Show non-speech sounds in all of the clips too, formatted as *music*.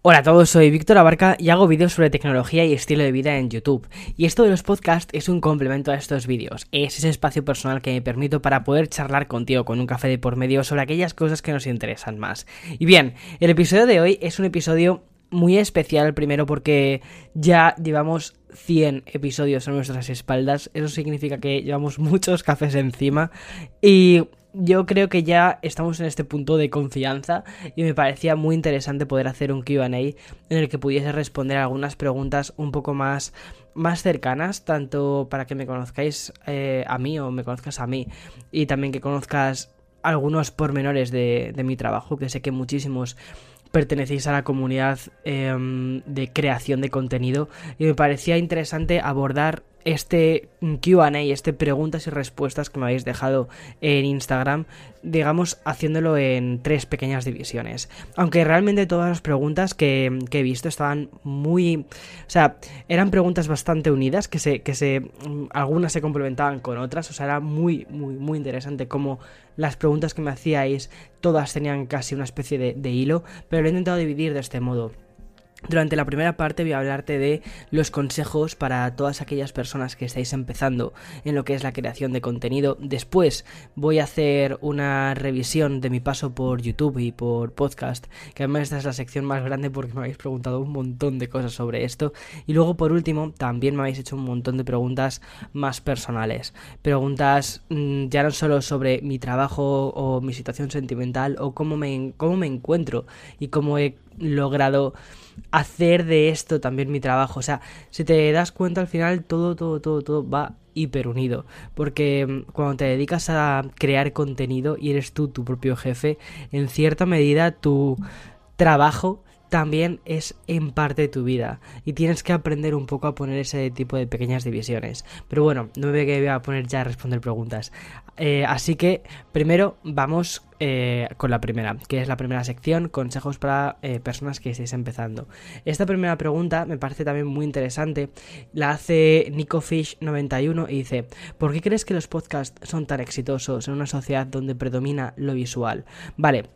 Hola a todos, soy Víctor Abarca y hago vídeos sobre tecnología y estilo de vida en YouTube. Y esto de los podcasts es un complemento a estos vídeos. Es ese espacio personal que me permito para poder charlar contigo con un café de por medio sobre aquellas cosas que nos interesan más. Y bien, el episodio de hoy es un episodio muy especial primero porque ya llevamos 100 episodios a nuestras espaldas. Eso significa que llevamos muchos cafés encima y yo creo que ya estamos en este punto de confianza y me parecía muy interesante poder hacer un QA en el que pudiese responder algunas preguntas un poco más, más cercanas, tanto para que me conozcáis eh, a mí o me conozcas a mí y también que conozcas algunos pormenores de, mi trabajo, que sé que muchísimos pertenecéis a la comunidad em, de creación de contenido y me parecía interesante abordar este QA, este preguntas y respuestas que me habéis dejado en Instagram, digamos, haciéndolo en tres pequeñas divisiones. Aunque realmente todas las preguntas que, he visto estaban muy. O sea, eran preguntas bastante unidas, que se. que se. algunas se complementaban con otras. O sea, era muy, muy, muy interesante cómo las preguntas que me hacíais todas tenían casi una especie de, de hilo. Pero lo he intentado dividir de este modo. Durante la primera parte voy a hablarte de los consejos para todas aquellas personas que estáis empezando en lo que es la creación de contenido. Después voy a hacer una revisión de mi paso por YouTube y por podcast, que además esta es la sección más grande porque me habéis preguntado un montón de cosas sobre esto. Y luego por último también me habéis hecho un montón de preguntas más personales. Preguntas mm, ya no solo sobre mi trabajo o mi situación sentimental o cómo me, cómo me encuentro y cómo he logrado hacer de esto también mi trabajo. O sea, si te das cuenta al final todo, todo, todo, todo va hiper unido. Porque mm, cuando te dedicas a crear contenido y eres tú tu propio jefe, en cierta medida tu trabajo también es en parte de tu vida y tienes que aprender un poco a poner ese tipo de pequeñas divisiones. Pero bueno, no me voy a poner ya a responder preguntas. Eh, así que primero vamos eh, con la primera, que es la primera sección, consejos para eh, personas que estéis empezando. Esta primera pregunta me parece también muy interesante. La hace NicoFish91 y dice, ¿por qué crees que los podcasts son tan exitosos en una sociedad donde predomina lo visual? Vale,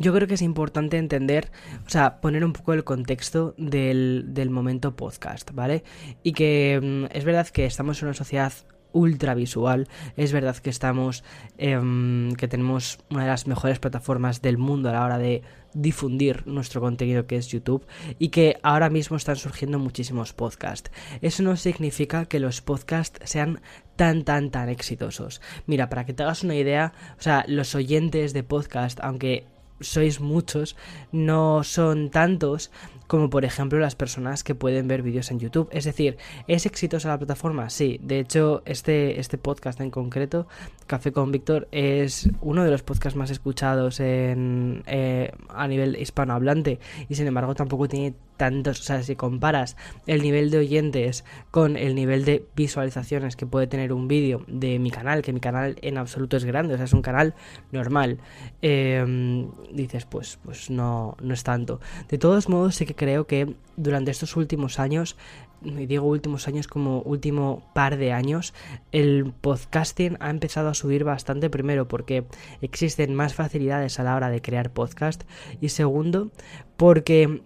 yo creo que es importante entender, o sea, poner un poco el contexto del, momento podcast, ¿vale? Y que mm, es verdad que estamos en una sociedad ultra visual. Es verdad que estamos, em, que tenemos una de las mejores plataformas del mundo a la hora de difundir nuestro contenido que es YouTube y que ahora mismo están surgiendo muchísimos podcasts. Eso no significa que los podcasts sean tan tan tan exitosos. Mira, para que te hagas una idea, o sea, los oyentes de podcast, aunque sois muchos, no son tantos como por ejemplo las personas que pueden ver vídeos en YouTube. Es decir, ¿es exitosa la plataforma? Sí, de hecho este, este podcast en concreto, Café con Víctor, es uno de los podcasts más escuchados en, eh, a nivel hispanohablante y sin embargo tampoco tiene tantos, o sea, si comparas el nivel de oyentes con el nivel de visualizaciones que puede tener un vídeo de mi canal, que mi canal en absoluto es grande, o sea, es un canal normal, em, dices, pues, pues no, no es tanto. De todos modos, sí que creo que durante estos últimos años, y digo últimos años como último par de años, el podcasting ha empezado a subir bastante primero porque existen más facilidades a la hora de crear podcast y segundo porque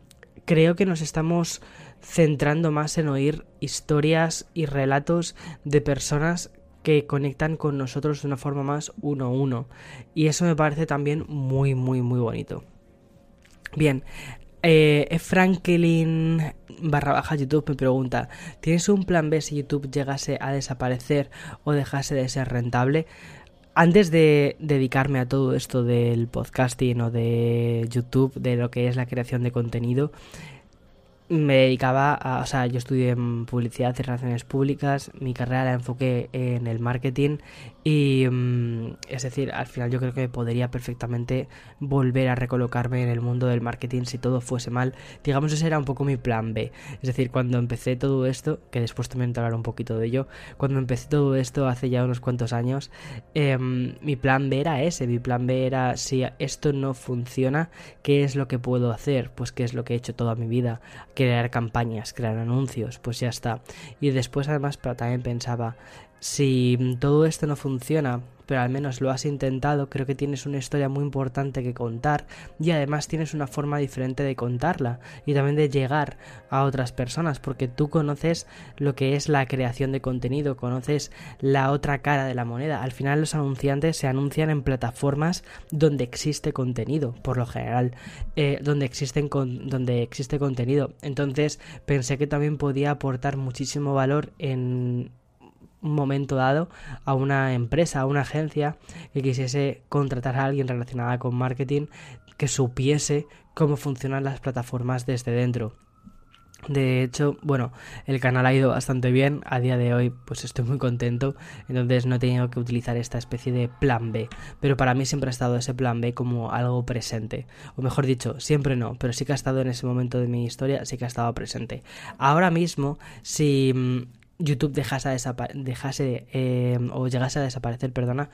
creo que nos estamos centrando más en oír historias y relatos de personas que conectan con nosotros de una forma más uno a uno. Y eso me parece también muy, muy, muy bonito. Bien, eh, Franklin barra baja YouTube me pregunta, ¿tienes un plan B si YouTube llegase a desaparecer o dejase de ser rentable? Antes de dedicarme a todo esto del podcasting o de YouTube, de lo que es la creación de contenido, me dedicaba a, o sea, yo estudié en publicidad y relaciones públicas, mi carrera la enfoqué en el marketing y mm, es decir, al final yo creo que podría perfectamente volver a recolocarme en el mundo del marketing si todo fuese mal. Digamos, ese era un poco mi plan B. Es decir, cuando empecé todo esto, que después también te hablaré un poquito de ello, cuando empecé todo esto hace ya unos cuantos años, em, mi plan B era ese, mi plan B era si esto no funciona, ¿qué es lo que puedo hacer? Pues qué es lo que he hecho toda mi vida crear campañas, crear anuncios, pues ya está. Y después además también pensaba, si todo esto no funciona, pero al menos lo has intentado, creo que tienes una historia muy importante que contar y además tienes una forma diferente de contarla y también de llegar a otras personas, porque tú conoces lo que es la creación de contenido, conoces la otra cara de la moneda. Al final los anunciantes se anuncian en plataformas donde existe contenido, por lo general, eh, donde, existen con, donde existe contenido. Entonces pensé que también podía aportar muchísimo valor en un momento dado a una empresa, a una agencia que quisiese contratar a alguien relacionada con marketing que supiese cómo funcionan las plataformas desde dentro. De hecho, bueno, el canal ha ido bastante bien. A día de hoy, pues estoy muy contento. Entonces no he tenido que utilizar esta especie de plan B. Pero para mí siempre ha estado ese plan B como algo presente. O mejor dicho, siempre no. Pero sí que ha estado en ese momento de mi historia, sí que ha estado presente. Ahora mismo, si mm, YouTube dejase, dejase eh, o llegase a desaparecer, perdona,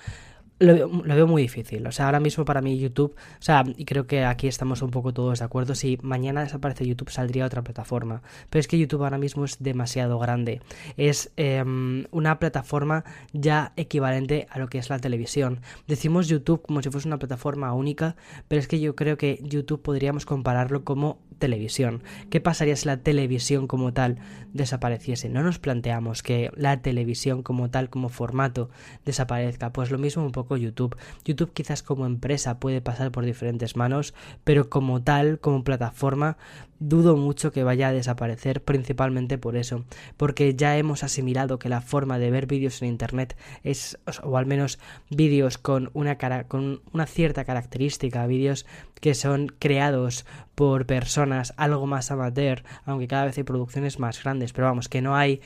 lo, veo muy difícil. O sea, ahora mismo para mí YouTube, o sea, y creo que aquí estamos un poco todos de acuerdo, si mañana desaparece YouTube saldría otra plataforma. Pero es que YouTube ahora mismo es demasiado grande. Es em, una plataforma ya equivalente a lo que es la televisión. Decimos YouTube como si fuese una plataforma única, pero es que yo creo que YouTube podríamos compararlo como televisión. ¿Qué pasaría si la televisión como tal desapareciese? No nos planteamos que la televisión como tal, como formato, desaparezca. Pues lo mismo un poco YouTube. YouTube quizás como empresa puede pasar por diferentes manos, pero como tal, como plataforma, dudo mucho que vaya a desaparecer principalmente por eso, porque ya hemos asimilado que la forma de ver vídeos en internet es o al menos vídeos con una cara con una cierta característica, vídeos que son creados por personas algo más amateur, aunque cada vez hay producciones más grandes, pero vamos, que no hay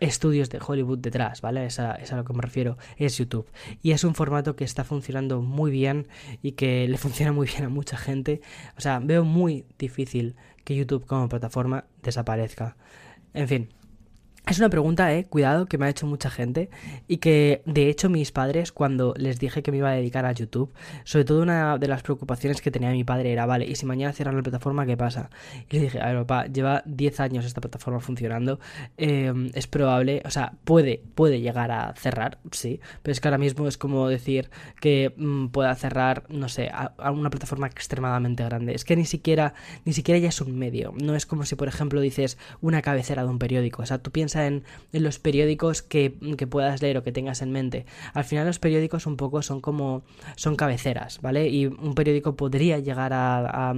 estudios de Hollywood detrás, ¿vale? Es a, es a, lo que me refiero, es YouTube. Y es un formato que está funcionando muy bien y que le *laughs* funciona muy bien a mucha gente. O sea, veo muy difícil que YouTube como plataforma desaparezca. En fin, es una pregunta, eh, cuidado, que me ha hecho mucha gente y que de hecho mis padres cuando les dije que me iba a dedicar a YouTube, sobre todo una de las preocupaciones que tenía mi padre era, vale, ¿y si mañana cierran la plataforma qué pasa? Y le dije, a ver, papá, lleva 10 años esta plataforma funcionando, eh, es probable, o sea, puede, puede llegar a cerrar, sí, pero es que ahora mismo es como decir que mm, pueda cerrar, no sé, a, a, una plataforma extremadamente grande. Es que ni siquiera, ni siquiera ya es un medio, no es como si, por ejemplo, dices una cabecera de un periódico, o sea, tú piensas en, los periódicos que, puedas leer o que tengas en mente. Al final los periódicos un poco son como son cabeceras, ¿vale? Y un periódico podría llegar a,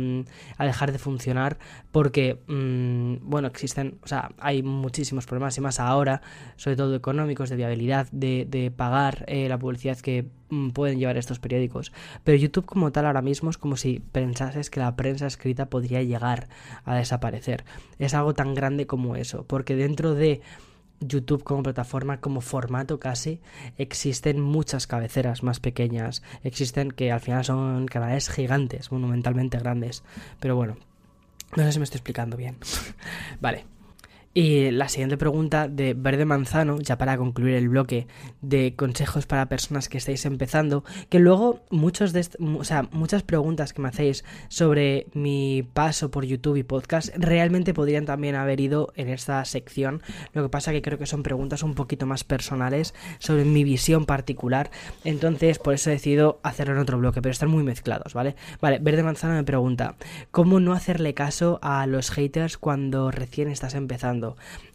dejar de funcionar porque, mm, bueno, existen, o sea, hay muchísimos problemas y más ahora, sobre todo económicos, de viabilidad, de, pagar eh, la publicidad que pueden llevar estos periódicos. Pero YouTube como tal ahora mismo es como si pensases que la prensa escrita podría llegar a desaparecer. Es algo tan grande como eso, porque dentro de YouTube como plataforma, como formato casi, existen muchas cabeceras más pequeñas, existen que al final son canales gigantes, monumentalmente grandes, pero bueno, no sé si me estoy explicando bien. *laughs* vale. Y la siguiente pregunta de Verde Manzano, ya para concluir el bloque de consejos para personas que estáis empezando, que luego muchos de o sea, muchas preguntas que me hacéis sobre mi paso por YouTube y podcast realmente podrían también haber ido en esta sección. Lo que pasa que creo que son preguntas un poquito más personales sobre mi visión particular. Entonces, por eso he decidido hacerlo en otro bloque, pero están muy mezclados, ¿vale? Vale, Verde Manzano me pregunta, ¿cómo no hacerle caso a los haters cuando recién estás empezando?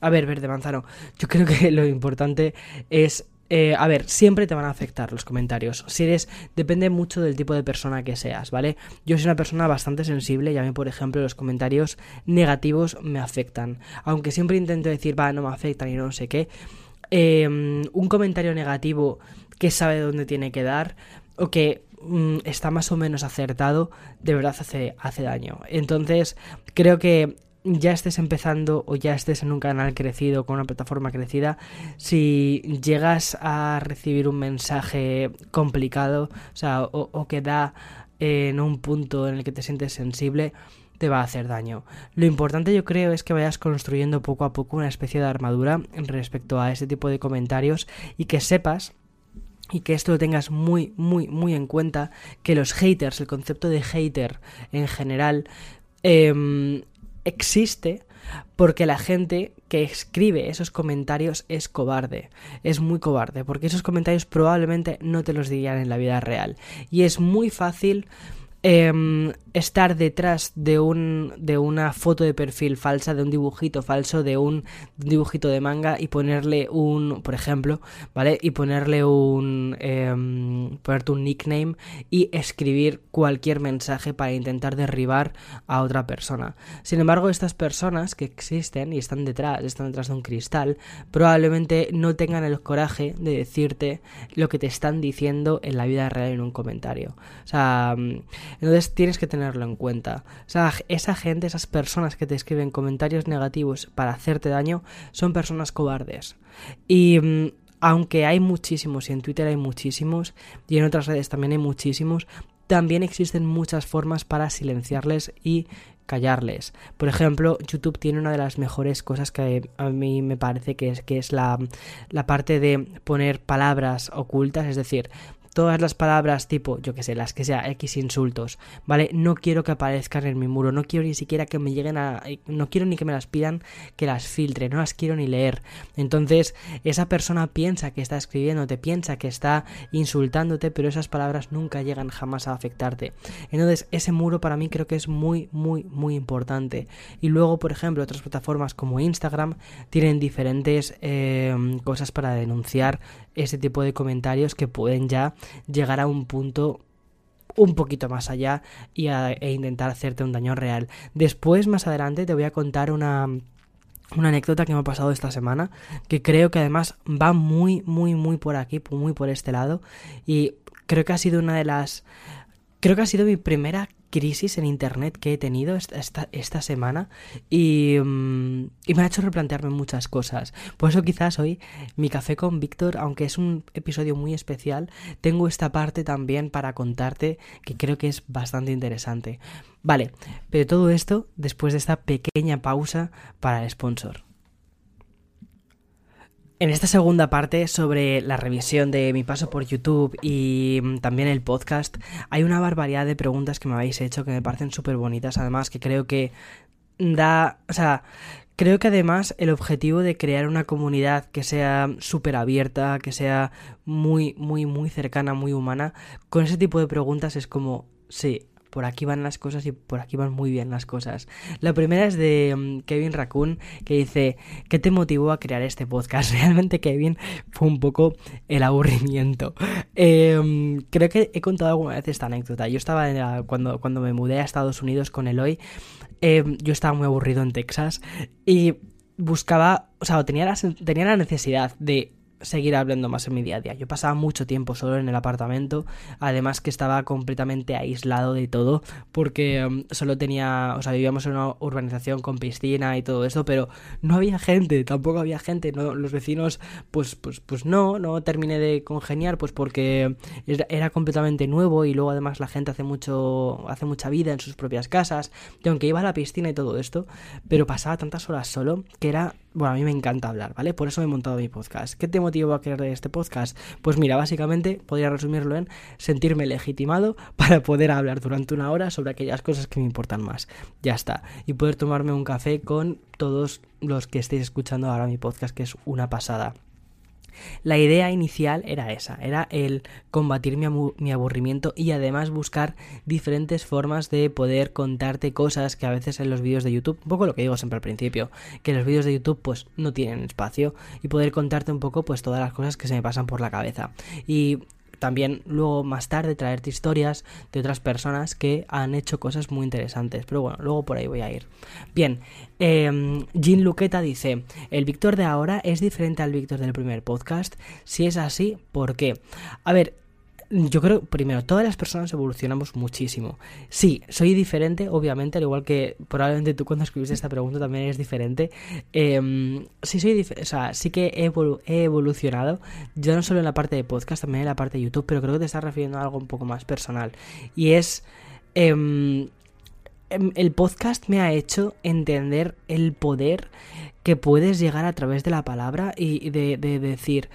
A ver, verde manzano, yo creo que lo importante es eh, a ver, siempre te van a afectar los comentarios. Si eres, depende mucho del tipo de persona que seas, ¿vale? Yo soy una persona bastante sensible y a mí, por ejemplo, los comentarios negativos me afectan. Aunque siempre intento decir, va, no me afectan y no sé qué. Em, un comentario negativo que sabe dónde tiene que dar o que mm, está más o menos acertado, de verdad hace, hace daño. Entonces, creo que ya estés empezando o ya estés en un canal crecido, con una plataforma crecida, si llegas a recibir un mensaje complicado, o sea, o, que da en un punto en el que te sientes sensible, te va a hacer daño. Lo importante yo creo es que vayas construyendo poco a poco una especie de armadura respecto a ese tipo de comentarios y que sepas y que esto lo tengas muy, muy, muy en cuenta, que los haters, el concepto de hater en general, eh, existe, Porque la gente que escribe esos comentarios es cobarde, es muy cobarde, porque esos comentarios probablemente no te los dirían en la vida real. Y es muy fácil Em, estar detrás de, un, de una foto de perfil falsa, de un dibujito falso, de un, dibujito de manga y ponerle un, por ejemplo, ¿vale? Y ponerle un, em, ponerte un nickname y escribir cualquier mensaje para intentar derribar a otra persona. Sin embargo, estas personas que existen y están detrás, están detrás de un cristal, probablemente no tengan el coraje de decirte lo que te están diciendo en la vida real en un comentario. O sea, entonces tienes que tenerlo en cuenta. O sea, esa gente, esas personas que te escriben comentarios negativos para hacerte daño, son personas cobardes. Y mm, aunque hay muchísimos, y en Twitter hay muchísimos, y en otras redes también hay muchísimos, también existen muchas formas para silenciarles y callarles. Por ejemplo, YouTube tiene una de las mejores cosas que a mí me parece que es, que es la, la parte de poner palabras ocultas, es decir, todas las palabras tipo, yo que sé, las que sea X insultos, ¿vale? No quiero que aparezcan en mi muro, no quiero ni siquiera que me lleguen a... no quiero ni que me las pidan que las filtre, no las quiero ni leer. Entonces, esa persona piensa que está escribiéndote, piensa que está insultándote, pero esas palabras nunca llegan jamás a afectarte. Entonces, ese muro para mí creo que es muy, muy, muy importante. Y luego, por ejemplo, otras plataformas como Instagram tienen diferentes eh, cosas para denunciar ese tipo de comentarios que pueden ya llegar a un punto un poquito más allá y e intentar hacerte un daño real. Después, más adelante, te voy a contar una, una anécdota que me ha pasado esta semana, que creo que además va muy, muy, muy por aquí, muy por este lado, y creo que ha sido una de las... Creo que ha sido mi primera crisis en internet que he tenido esta, esta, semana y, mm, y, me ha hecho replantearme muchas cosas. Por eso quizás hoy mi café con Víctor, aunque es un episodio muy especial, tengo esta parte también para contarte que creo que es bastante interesante. Vale, pero todo esto después de esta pequeña pausa para el sponsor. En esta segunda parte sobre la revisión de mi paso por YouTube y mm, también el podcast, hay una barbaridad de preguntas que me habéis hecho que me parecen súper bonitas, además que creo que da, o sea, creo que además el objetivo de crear una comunidad que sea súper abierta, que sea muy, muy, muy cercana, muy humana, con ese tipo de preguntas es como, sí, por aquí van las cosas y por aquí van muy bien las cosas. La primera es de mm, Kevin Raccoon que dice, ¿qué te motivó a crear este podcast? *laughs* Realmente Kevin fue un poco el aburrimiento. Em, creo que he contado alguna vez esta anécdota. Yo estaba cuando, cuando me mudé a Estados Unidos con Eloy, em, yo estaba muy aburrido en Texas y buscaba, o sea, tenía tenía la necesidad de seguir hablando más en mi día a día. Yo pasaba mucho tiempo solo en el apartamento, además que estaba completamente aislado de todo, porque um, solo tenía, o sea, vivíamos en una urbanización con piscina y todo eso, pero no había gente, tampoco había gente, no, los vecinos, pues, pues, pues no, no terminé de congeniar, pues porque era, completamente nuevo y luego además la gente hace mucho, hace mucha vida en sus propias casas, y aunque iba a la piscina y todo esto, pero pasaba tantas horas solo que era bueno, a mí me encanta hablar, ¿vale? Por eso he montado mi podcast. ¿Qué te motivó a crear este podcast? Pues mira, básicamente podría resumirlo en sentirme legitimado *laughs* para poder hablar durante una hora sobre aquellas cosas que me importan más. Ya está. Y poder tomarme un café con todos los que estéis escuchando ahora mi podcast, que es una pasada. La idea inicial era esa, era el combatir mi, aburrimiento y además buscar diferentes formas de poder contarte cosas que a veces en los vídeos de YouTube, un poco lo que digo siempre al principio, que los vídeos de YouTube pues no tienen espacio y poder contarte un poco pues todas las cosas que se me pasan por la cabeza. Y también luego más tarde traerte historias de otras personas que han hecho cosas muy interesantes. Pero bueno, luego por ahí voy a ir. Bien, eh, Luqueta dice, el Víctor de ahora es diferente al Víctor del primer podcast. Si es así, ¿por qué? A ver, yo creo, primero, todas las personas evolucionamos muchísimo. Sí, soy diferente, obviamente, al igual que probablemente tú cuando escribiste esta pregunta también eres diferente. Eh, sí, soy o sea, sí que he, evolucionado, ya no solo en la parte de podcast, también en la parte de YouTube, pero creo que te estás refiriendo a algo un poco más personal. Y es... Em, em, el podcast me ha hecho entender el poder que puedes llegar a través de la palabra y de decir,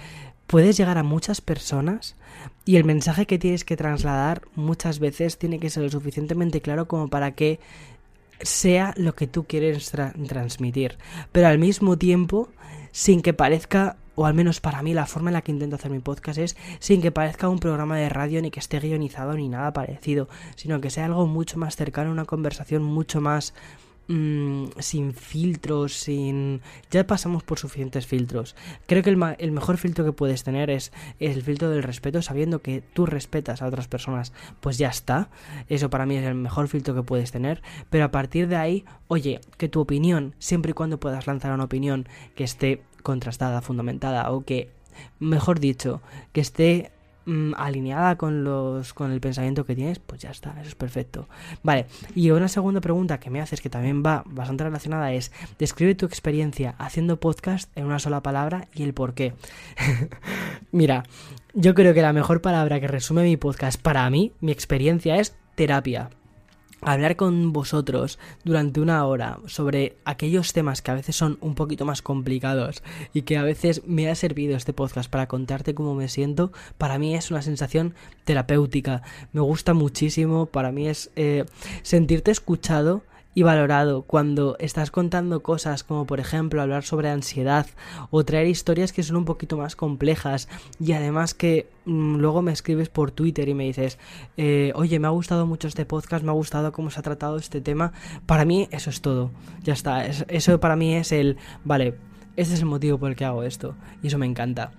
puedes llegar a muchas personas y el mensaje que tienes que trasladar muchas veces tiene que ser lo suficientemente claro como para que sea lo que tú quieres transmitir, pero al mismo tiempo sin que parezca o al menos para mí la forma en la que intento hacer mi podcast es sin que parezca un programa de radio ni que esté guionizado ni nada parecido, sino que sea algo mucho más cercano, una conversación mucho más mm, sin filtros, sin... Ya pasamos por suficientes filtros. Creo que el, el, mejor filtro que puedes tener es el filtro del respeto, sabiendo que tú respetas a otras personas, pues ya está. Eso para mí es el mejor filtro que puedes tener. Pero a partir de ahí, oye, que tu opinión, siempre y cuando puedas lanzar una opinión que esté contrastada, fundamentada o que, mejor dicho, que esté mm, alineada con los con el pensamiento que tienes, pues ya está, eso es perfecto. Vale, y una segunda pregunta que me haces que también va bastante relacionada es describe tu experiencia haciendo podcast en una sola palabra y el por qué. *laughs* Mira, yo creo que la mejor palabra que resume mi podcast para mí, mi experiencia es terapia hablar con vosotros durante una hora sobre aquellos temas que a veces son un poquito más complicados y que a veces me ha servido este podcast para contarte cómo me siento, para mí es una sensación terapéutica. Me gusta muchísimo, para mí es eh, sentirte escuchado y valorado. Cuando estás contando cosas como por ejemplo hablar sobre ansiedad o traer historias que son un poquito más complejas y además que mm, luego me escribes por Twitter y me dices eh, oye me ha gustado mucho este podcast me ha gustado cómo se ha tratado este tema para mí eso es todo. Ya está. Eso para mí es el vale este es el motivo por el que hago esto y eso me encanta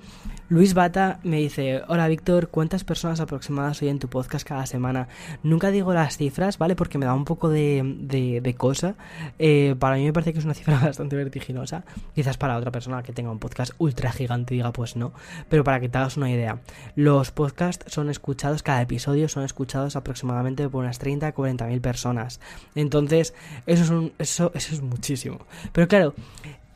Luis Bata me dice, hola Víctor, ¿cuántas personas aproximadas en tu podcast cada semana? Nunca digo las cifras, ¿vale? Porque me da un poco de, cosa. Eh, para mí me parece que es una cifra *laughs* bastante vertiginosa. Quizás para otra persona que tenga un podcast ultra gigante diga, pues no. Pero para que te hagas una idea, los podcasts son escuchados, cada episodio son escuchados aproximadamente por unas 30 a 40 mil personas. Entonces, eso es, un, eso, eso es muchísimo. Pero claro,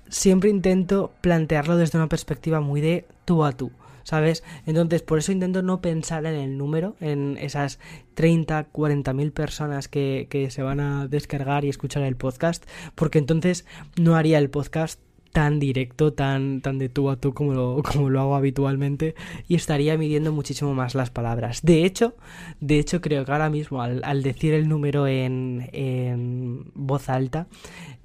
siempre intento plantearlo desde una perspectiva muy de tú a tú. ¿sabes? Entonces, por eso intento no pensar en el número, en esas 30, 40 mil personas que, que, se van a descargar y escuchar el podcast, porque entonces no haría el podcast tan directo, tan, tan de tú a tú como lo, como lo hago habitualmente y estaría midiendo muchísimo más las palabras. De hecho, de hecho creo que ahora mismo al, al decir el número en, en voz alta,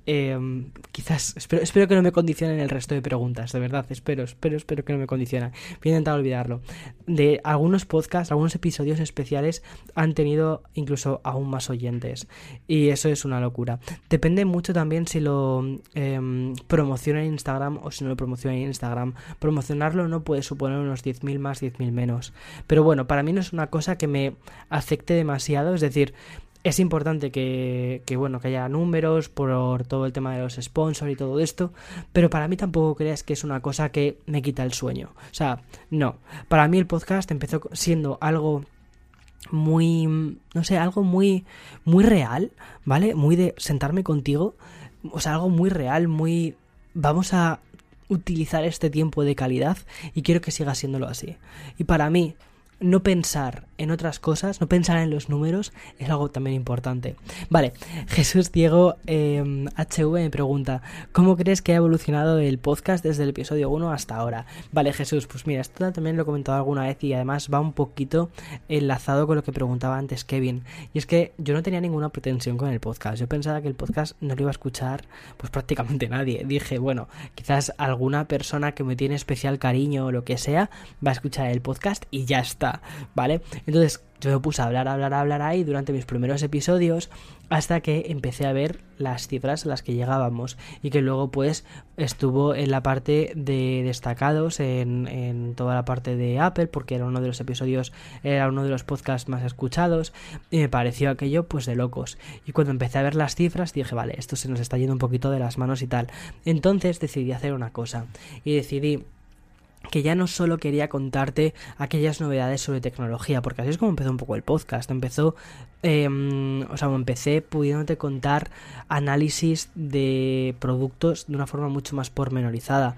Em, quizás, espero, espero que no me condicionen el resto de preguntas, de verdad, espero, espero, espero que no me condicionen. Voy a intentar olvidarlo. De algunos podcasts, algunos episodios especiales han tenido incluso aún más oyentes. Y eso es una locura. Depende mucho también si lo eh, promociona en Instagram o si no lo promociona en Instagram. Promocionarlo no puede suponer unos 10.000 más, 10.000 menos. Pero bueno, para mí no es una cosa que me afecte demasiado. Es decir, es importante que, bueno que haya números por todo el tema de los sponsors y todo esto pero para mí tampoco creas que es una cosa que me quita el sueño. O sea no. Para mí el podcast empezó siendo algo muy no sé algo muy muy real vale muy de sentarme contigo o sea algo muy real muy vamos a utilizar este tiempo de calidad y quiero que siga siéndolo así. Y para mí no pensar en otras cosas, no pensar en los números, es algo también importante. Vale, Jesús Diego HV em, me pregunta, ¿cómo crees que ha evolucionado el podcast desde el episodio 1 hasta ahora? Vale, Jesús, pues mira, esto también lo he comentado alguna vez y además va un poquito enlazado con lo que preguntaba antes Kevin. Y es que yo no tenía ninguna pretensión con el podcast. Yo pensaba que el podcast no lo iba a escuchar pues prácticamente nadie. Dije, bueno, quizás alguna persona que me tiene especial cariño o lo que sea va a escuchar el podcast y ya está. ¿Vale? Entonces yo me puse a hablar, hablar, hablar ahí durante mis primeros episodios hasta que empecé a ver las cifras a las que llegábamos y que luego pues estuvo en la parte de destacados en, en, toda la parte de Apple porque era uno de los episodios era uno de los podcasts más escuchados y me pareció aquello pues de locos y cuando empecé a ver las cifras dije vale esto se nos está yendo un poquito de las manos y tal entonces decidí hacer una cosa y decidí que ya no solo quería contarte aquellas novedades sobre tecnología, porque así es como empezó un poco el podcast. Empezó, em, o sea, empecé pudiéndote contar análisis de productos de una forma mucho más pormenorizada.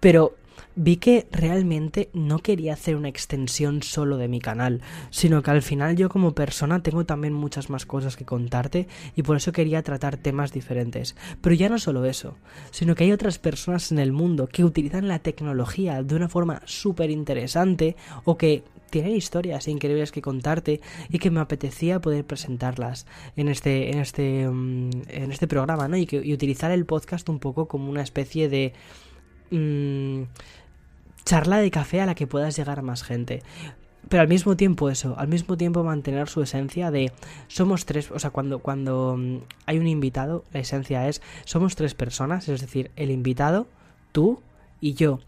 Pero vi que realmente no quería hacer una extensión solo de mi canal, sino que al final yo como persona tengo también muchas más cosas que contarte y por eso quería tratar temas diferentes. Pero ya no solo eso, sino que hay otras personas en el mundo que utilizan la tecnología de una forma súper interesante o que tienen historias increíbles que contarte y que me apetecía poder presentarlas en este en este mm, en este programa, ¿no? Y, que, utilizar el podcast un poco como una especie de mm, charla de café a la que puedas llegar más gente. Pero al mismo tiempo eso, al mismo tiempo mantener su esencia de somos tres, o sea, cuando, cuando mm, hay un invitado, la esencia es somos tres personas, es decir, el invitado, tú y yo.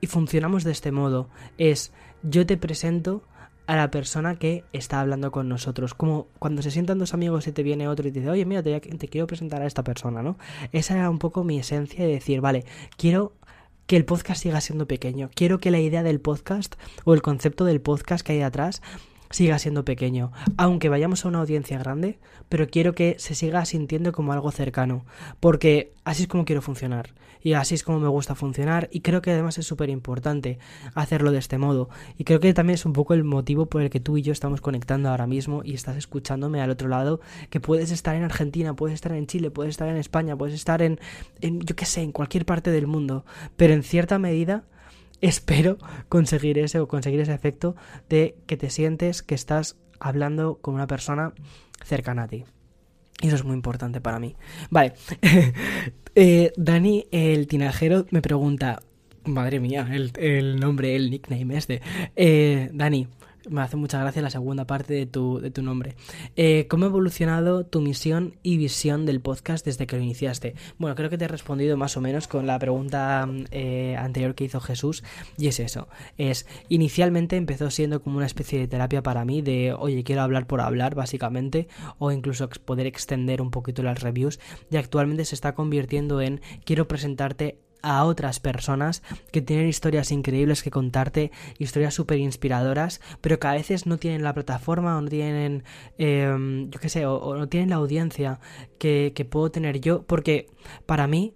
Y funcionamos de este modo, es yo te presento a la persona que está hablando con nosotros. Como cuando se sientan dos amigos y te viene otro y te dice, oye, mira, te, te, quiero presentar a esta persona, ¿no? Esa era un poco mi esencia de decir, vale, quiero que el podcast siga siendo pequeño. Quiero que la idea del podcast o el concepto del podcast que hay atrás siga siendo pequeño, aunque vayamos a una audiencia grande, pero quiero que se siga sintiendo como algo cercano, porque así es como quiero funcionar y así es como me gusta funcionar y creo que además es súper importante hacerlo de este modo y creo que también es un poco el motivo por el que tú y yo estamos conectando ahora mismo y estás escuchándome al otro lado, que puedes estar en Argentina, puedes estar en Chile, puedes estar en España, puedes estar en, en yo qué sé, en cualquier parte del mundo, pero en cierta medida *laughs* espero conseguir ese o conseguir ese efecto de que te sientes que estás hablando con una persona cercana a ti. Y eso es muy importante para mí. Vale. *laughs* eh, Dani, el tinajero, me pregunta. Madre mía, el, el nombre, el nickname este. Eh, Dani, me hace mucha gracia la segunda parte de tu, de tu nombre. Eh, ¿Cómo ha evolucionado tu misión y visión del podcast desde que lo iniciaste? Bueno, creo que te he respondido más o menos con la pregunta eh, anterior que hizo Jesús, y es eso. Es, inicialmente empezó siendo como una especie de terapia para mí, de, oye, quiero hablar por hablar, básicamente, o incluso poder extender un poquito las reviews, y actualmente se está convirtiendo en, quiero presentarte a otras personas que tienen historias increíbles que contarte, historias súper inspiradoras, pero que a veces no tienen la plataforma o no tienen, em, yo qué sé, o, no tienen la audiencia que, que puedo tener yo, porque para mí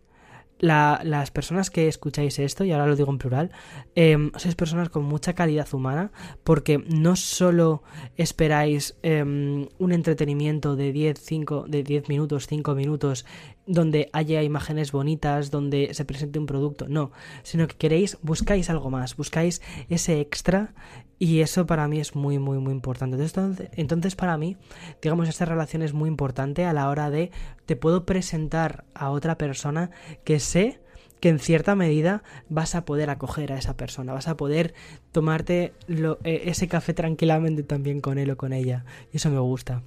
las personas que escucháis esto, y ahora lo digo en plural, eh, sois personas con mucha calidad humana, porque no solo esperáis em, un entretenimiento de 10, 5, de 10 minutos, 5 minutos, donde haya imágenes bonitas, donde se presente un producto, no, sino que queréis, buscáis algo más, buscáis ese extra y eso para mí es muy, muy, muy importante. Entonces, entonces, para mí, digamos, esta relación es muy importante a la hora de te puedo presentar a otra persona que sé que en cierta medida vas a poder acoger a esa persona, vas a poder tomarte e, ese café tranquilamente también con él o con ella. Y eso me gusta.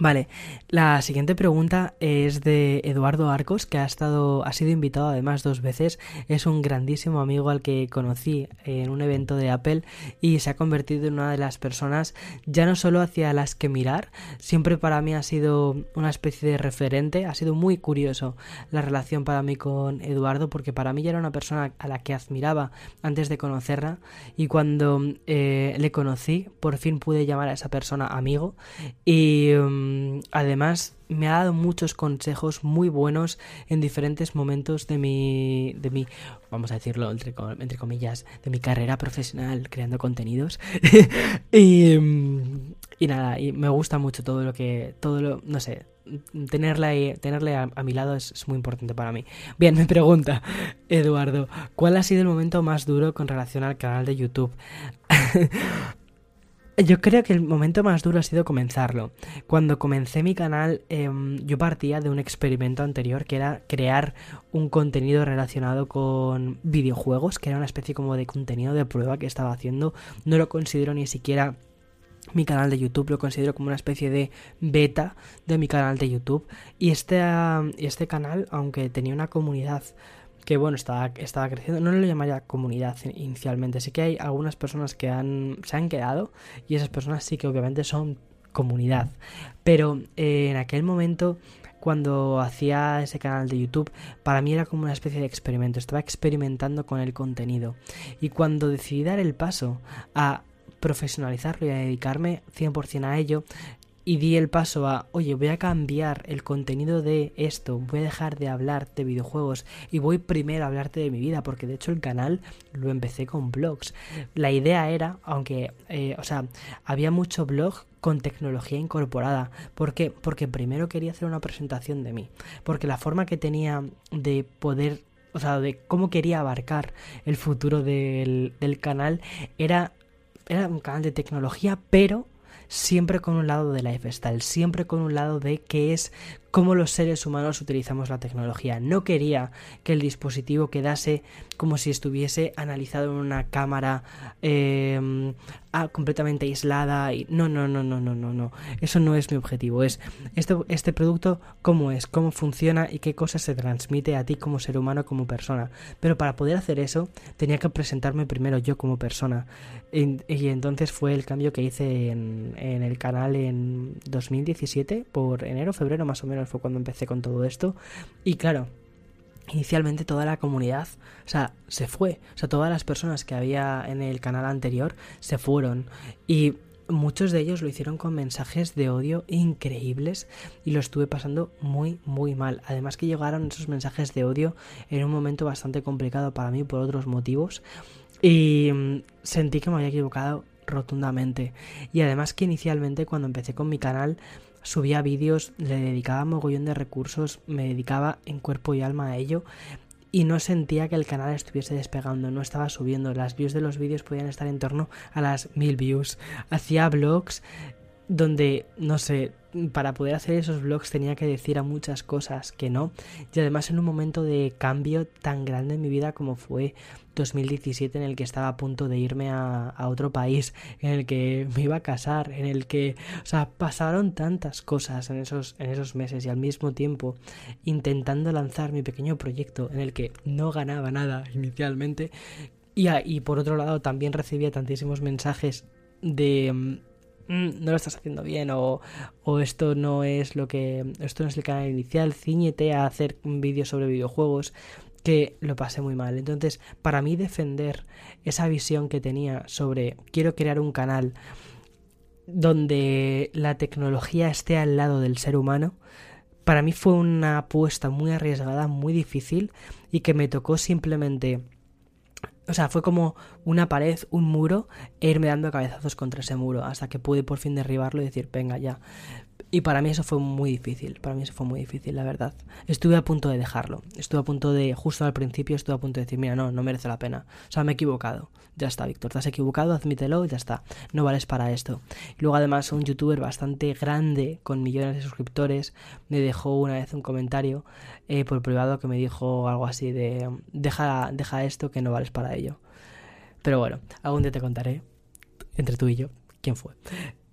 Vale, la siguiente pregunta es de Eduardo Arcos, que ha estado, ha sido invitado además dos veces. Es un grandísimo amigo al que conocí en un evento de Apple y se ha convertido en una de las personas ya no solo hacia las que mirar, siempre para mí ha sido una especie de referente. Ha sido muy curioso la relación para mí con Eduardo, porque para mí ya era una persona a la que admiraba antes de conocerla y cuando eh, le conocí, por fin pude llamar a esa persona amigo y. Um, Mm, además, me ha dado muchos consejos muy buenos en diferentes momentos de mi, de mi vamos a decirlo entre, comillas, de mi carrera profesional creando contenidos. *laughs* y, mm, y, nada, y me gusta mucho todo lo que, todo lo, no sé, tenerle, tenerle a, mi lado es, muy importante para mí. Bien, *laughs* me pregunta Eduardo, ¿cuál ha sido el momento más duro con relación al canal de YouTube? *laughs* Yo creo que el momento más duro ha sido comenzarlo. Cuando comencé mi canal, em, yo partía de un experimento anterior que era crear un contenido relacionado con videojuegos, que era una especie como de contenido de prueba que estaba haciendo. No lo considero ni siquiera mi canal de YouTube, lo considero como una especie de beta de mi canal de YouTube. Y este, este canal, aunque tenía una comunidad que bueno, estaba, estaba creciendo. No lo llamaría comunidad inicialmente. Sí que hay algunas personas que han, se han quedado y esas personas sí que obviamente son comunidad. Pero eh, en aquel momento, cuando hacía ese canal de YouTube, para mí era como una especie de experimento. Estaba experimentando con el contenido. Y cuando decidí dar el paso a profesionalizarlo y a dedicarme 100% a ello, y di el paso a, oye, voy a cambiar el contenido de esto, voy a dejar de hablar de videojuegos y voy primero a hablarte de mi vida, porque de hecho el canal lo empecé con blogs. La idea era, aunque, eh, o sea, había mucho blog con tecnología incorporada. ¿Por qué? Porque primero quería hacer una presentación de mí, porque la forma que tenía de poder o sea, de cómo quería abarcar el futuro del, del canal, era, era un canal de tecnología, pero siempre con un lado de lifestyle, siempre con un lado de qué es cómo los seres humanos utilizamos la tecnología. No quería que el dispositivo quedase como si estuviese analizado en una cámara em, completamente aislada y no, no, no, no, no, no, no. Eso no es mi objetivo. Es este, este producto cómo es, cómo funciona y qué cosas se transmite a ti como ser humano, como persona. Pero para poder hacer eso tenía que presentarme primero yo como persona. Y, entonces fue el cambio que hice en, en el canal en 2017, por enero, febrero más o menos fue cuando empecé con todo esto. Y claro, inicialmente toda la comunidad, o sea, se fue. O sea, todas las personas que había en el canal anterior se fueron. Y muchos de ellos lo hicieron con mensajes de odio increíbles y lo estuve pasando muy, muy mal. Además que llegaron esos mensajes de odio en un momento bastante complicado para mí por otros motivos. Y mm, sentí que me había equivocado rotundamente. Y además que inicialmente cuando empecé con mi canal subía vídeos, le dedicaba mogollón de recursos, me dedicaba en cuerpo y alma a ello y no sentía que el canal estuviese despegando, no estaba subiendo, las views de los vídeos podían estar en torno a las mil views. Hacía vlogs donde, no sé, para poder hacer esos vlogs tenía que decir a muchas cosas que no. Y además en un momento de cambio tan grande en mi vida como fue 2017 en el que estaba a punto de irme a, otro país, en el que me iba a casar, en el que, o sea, pasaron tantas cosas en esos, en esos meses y al mismo tiempo intentando lanzar mi pequeño proyecto en el que no ganaba nada inicialmente. Y, y por otro lado también recibía tantísimos mensajes de mm, no lo estás haciendo bien o, o, esto no es lo que esto no es el canal inicial ciñete a hacer un vídeo sobre videojuegos que lo pasé muy mal. Entonces para mí defender esa visión que tenía sobre quiero crear un canal donde la tecnología esté al lado del ser humano para mí fue una apuesta muy arriesgada muy difícil y que me tocó simplemente o sea, fue como una pared, un muro, e irme dando cabezazos contra ese muro, hasta que pude por fin derribarlo y decir, venga, ya. Y para mí eso fue muy difícil, para mí eso fue muy difícil, la verdad. Estuve a punto de dejarlo, estuve a punto de, justo al principio estuve a punto de decir, mira, no, no merece la pena. O sea, me he equivocado. Ya está, Víctor, te has equivocado, admítelo ya está. No vales para esto. Luego además un youtuber bastante grande, con millones de suscriptores, me dejó una vez un comentario eh, por privado que me dijo algo así de, deja, deja esto que no vales para ello. Pero bueno, algún día te contaré, entre tú y yo, quién fue.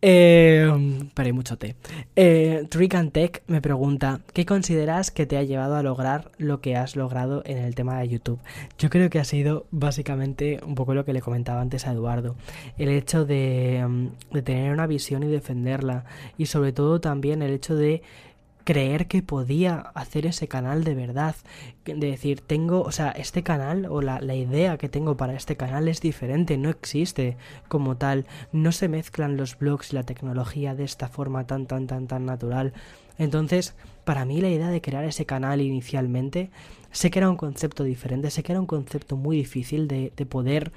Eh, pero hay mucho té. Eh, Trick and Tech me pregunta, ¿qué consideras que te ha llevado a lograr lo que has logrado en el tema de YouTube? Yo creo que ha sido básicamente un poco lo que le comentaba antes a Eduardo. El hecho de, mm, de tener una visión y defenderla. Y sobre todo también el hecho de creer que podía hacer ese canal de verdad. De decir, tengo, o sea, este canal o la, la, idea que tengo para este canal es diferente, no existe como tal. No se mezclan los blogs y la tecnología de esta forma tan, tan, tan, tan natural. Entonces, para mí la idea de crear ese canal inicialmente, sé que era un concepto diferente, sé que era un concepto muy difícil de, de poder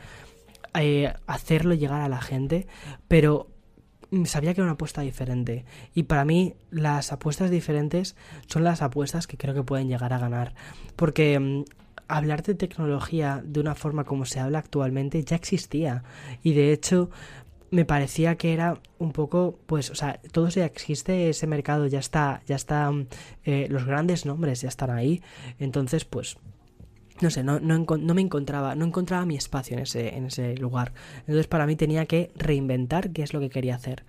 eh, hacerlo llegar a la gente, pero sabía que era una apuesta diferente. Y para mí las apuestas diferentes son las apuestas que creo que pueden llegar a ganar. Porque mm, hablar de tecnología de una forma como se habla actualmente ya existía. Y de hecho me parecía que era un poco, pues, o sea, todo ya existe, ese mercado ya está, ya está, mm, eh, los grandes nombres ya están ahí. Entonces, pues no sé, no, no, no, me encontraba, no encontraba mi espacio en ese, en ese lugar. Entonces para mí tenía que reinventar qué es lo que quería hacer.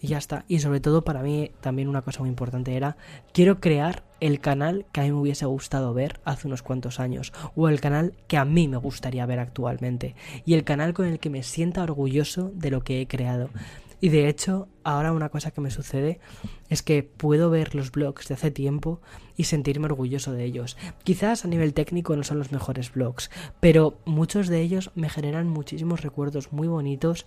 Y ya está. Y sobre todo para mí también una cosa muy importante era, quiero crear el canal que a mí me hubiese gustado ver hace unos cuantos años. O el canal que a mí me gustaría ver actualmente. Y el canal con el que me sienta orgulloso de lo que he creado. Y de hecho, ahora una cosa que me sucede es que puedo ver los blogs de hace tiempo y sentirme orgulloso de ellos. Quizás a nivel técnico no son los mejores blogs, pero muchos de ellos me generan muchísimos recuerdos muy bonitos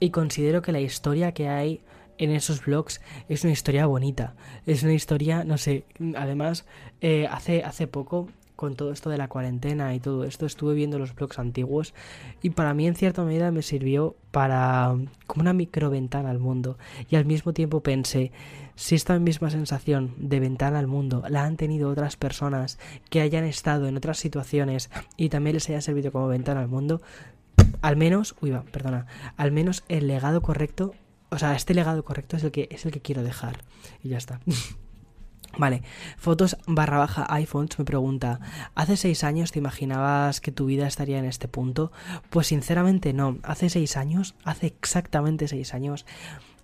y considero que la historia que hay en esos vlogs es una historia bonita. Es una historia, no sé, además, eh, hace, hace poco con todo esto de la cuarentena y todo esto, estuve viendo los blogs antiguos y para mí en cierta medida me sirvió para como una microventana al mundo y al mismo tiempo pensé si esta misma sensación de ventana al mundo la han tenido otras personas que hayan estado en otras situaciones y también les haya servido como ventana al mundo, al menos, uy, va, perdona, al menos el legado correcto, o sea, este legado correcto es el que es el que quiero dejar y ya está. *laughs* Vale, fotos barra baja iPhones me pregunta, ¿hace seis años te imaginabas que tu vida estaría en este punto? Pues sinceramente no, hace seis años, hace exactamente seis años,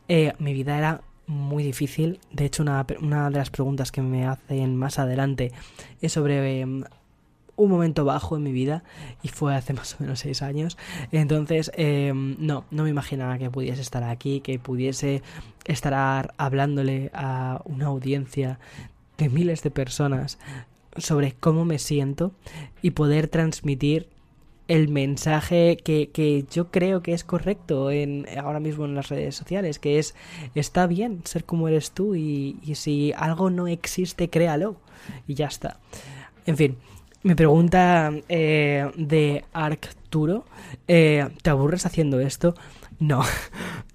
eh, mi vida era muy difícil. De hecho, una, una, de las preguntas que me hacen más adelante es sobre em, un momento bajo en mi vida y fue hace *laughs* más o menos seis años. Entonces, em, no, no me imaginaba que pudiese estar aquí, que pudiese estar hablándole a una audiencia de miles de personas sobre cómo me siento y poder transmitir el mensaje que, que, yo creo que es correcto en, ahora mismo en las redes sociales, que es está bien ser como eres tú y, y si algo no existe, créalo y ya está. En fin, me pregunta eh, de Arcturo, eh, ¿te aburres haciendo esto? No.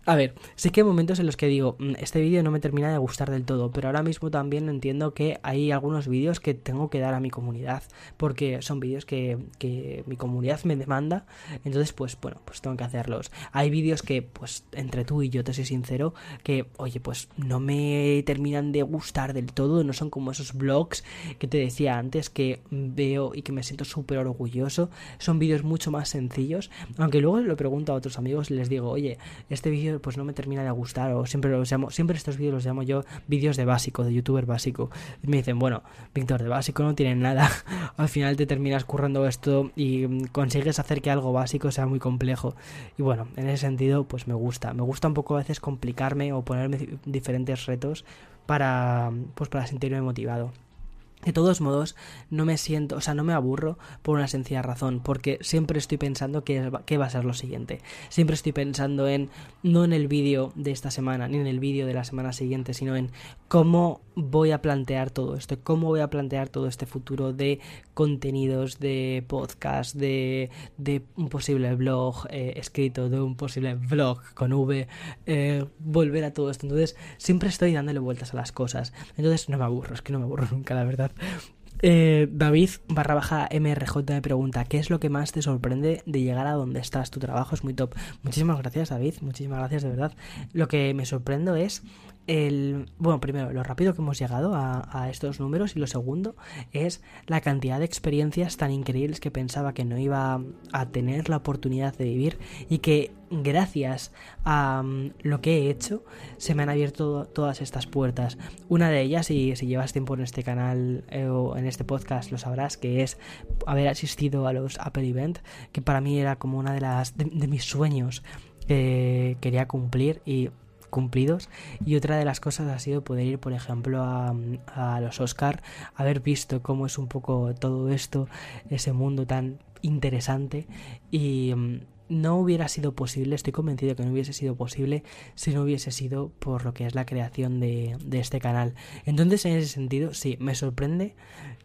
A ver, sí que hay momentos en los que digo, mm, este vídeo no me termina de gustar del todo, pero ahora mismo también entiendo que hay algunos vídeos que tengo que dar a mi comunidad, porque son vídeos que, que mi comunidad me demanda, entonces pues bueno, pues tengo que hacerlos. Hay vídeos que pues entre tú y yo te soy sincero, que oye pues no me terminan de gustar del todo, no son como esos vlogs que te decía antes que veo y que me siento súper orgulloso, son vídeos mucho más sencillos, aunque luego lo pregunto a otros amigos les digo, oye, este vídeo pues no me termina de gustar o siempre los llamo, siempre estos vídeos los llamo yo vídeos de básico, de youtuber básico. Me dicen, bueno, Víctor, de básico no tienen nada. *laughs* Al final te terminas currando esto y mm, consigues hacer que algo básico sea muy complejo. Y bueno, en ese sentido pues me gusta. Me gusta un poco a veces complicarme o ponerme diferentes retos para pues para sentirme motivado. De todos modos, no me siento, o sea, no me aburro por una sencilla razón, porque siempre estoy pensando qué, qué va a ser lo siguiente. Siempre estoy pensando en, no en el vídeo de esta semana, ni en el vídeo de la semana siguiente, sino en cómo voy a plantear todo esto, cómo voy a plantear todo este futuro de contenidos, de podcast, de, de un posible blog eh, escrito, de un posible blog con V, eh, volver a todo esto. Entonces, siempre estoy dándole vueltas a las cosas. Entonces, no me aburro, es que no me aburro *laughs* nunca, la verdad. Eh, David barra baja MRJ me pregunta ¿Qué es lo que más te sorprende de llegar a donde estás? Tu trabajo es muy top. Muchísimas gracias David, muchísimas gracias de verdad. Lo que me sorprendo es el, bueno, primero, lo rápido que hemos llegado a, estos números y lo segundo es la cantidad de experiencias tan increíbles que pensaba que no iba a tener la oportunidad de vivir y que gracias a mm, lo que he hecho se me han abierto todas estas puertas. Una de ellas, y si llevas tiempo en este canal eh, o en este podcast lo sabrás, que es haber asistido a los Apple Event, que para mí era como una de las de mis sueños que quería cumplir y cumplidos y otra de las cosas ha sido poder ir por ejemplo a, los Oscar haber visto cómo es un poco todo esto ese mundo tan interesante y mm, no hubiera sido posible, estoy convencido que no hubiese sido posible si no hubiese sido por lo que es la creación de, de este canal. Entonces, en ese sentido, sí, me sorprende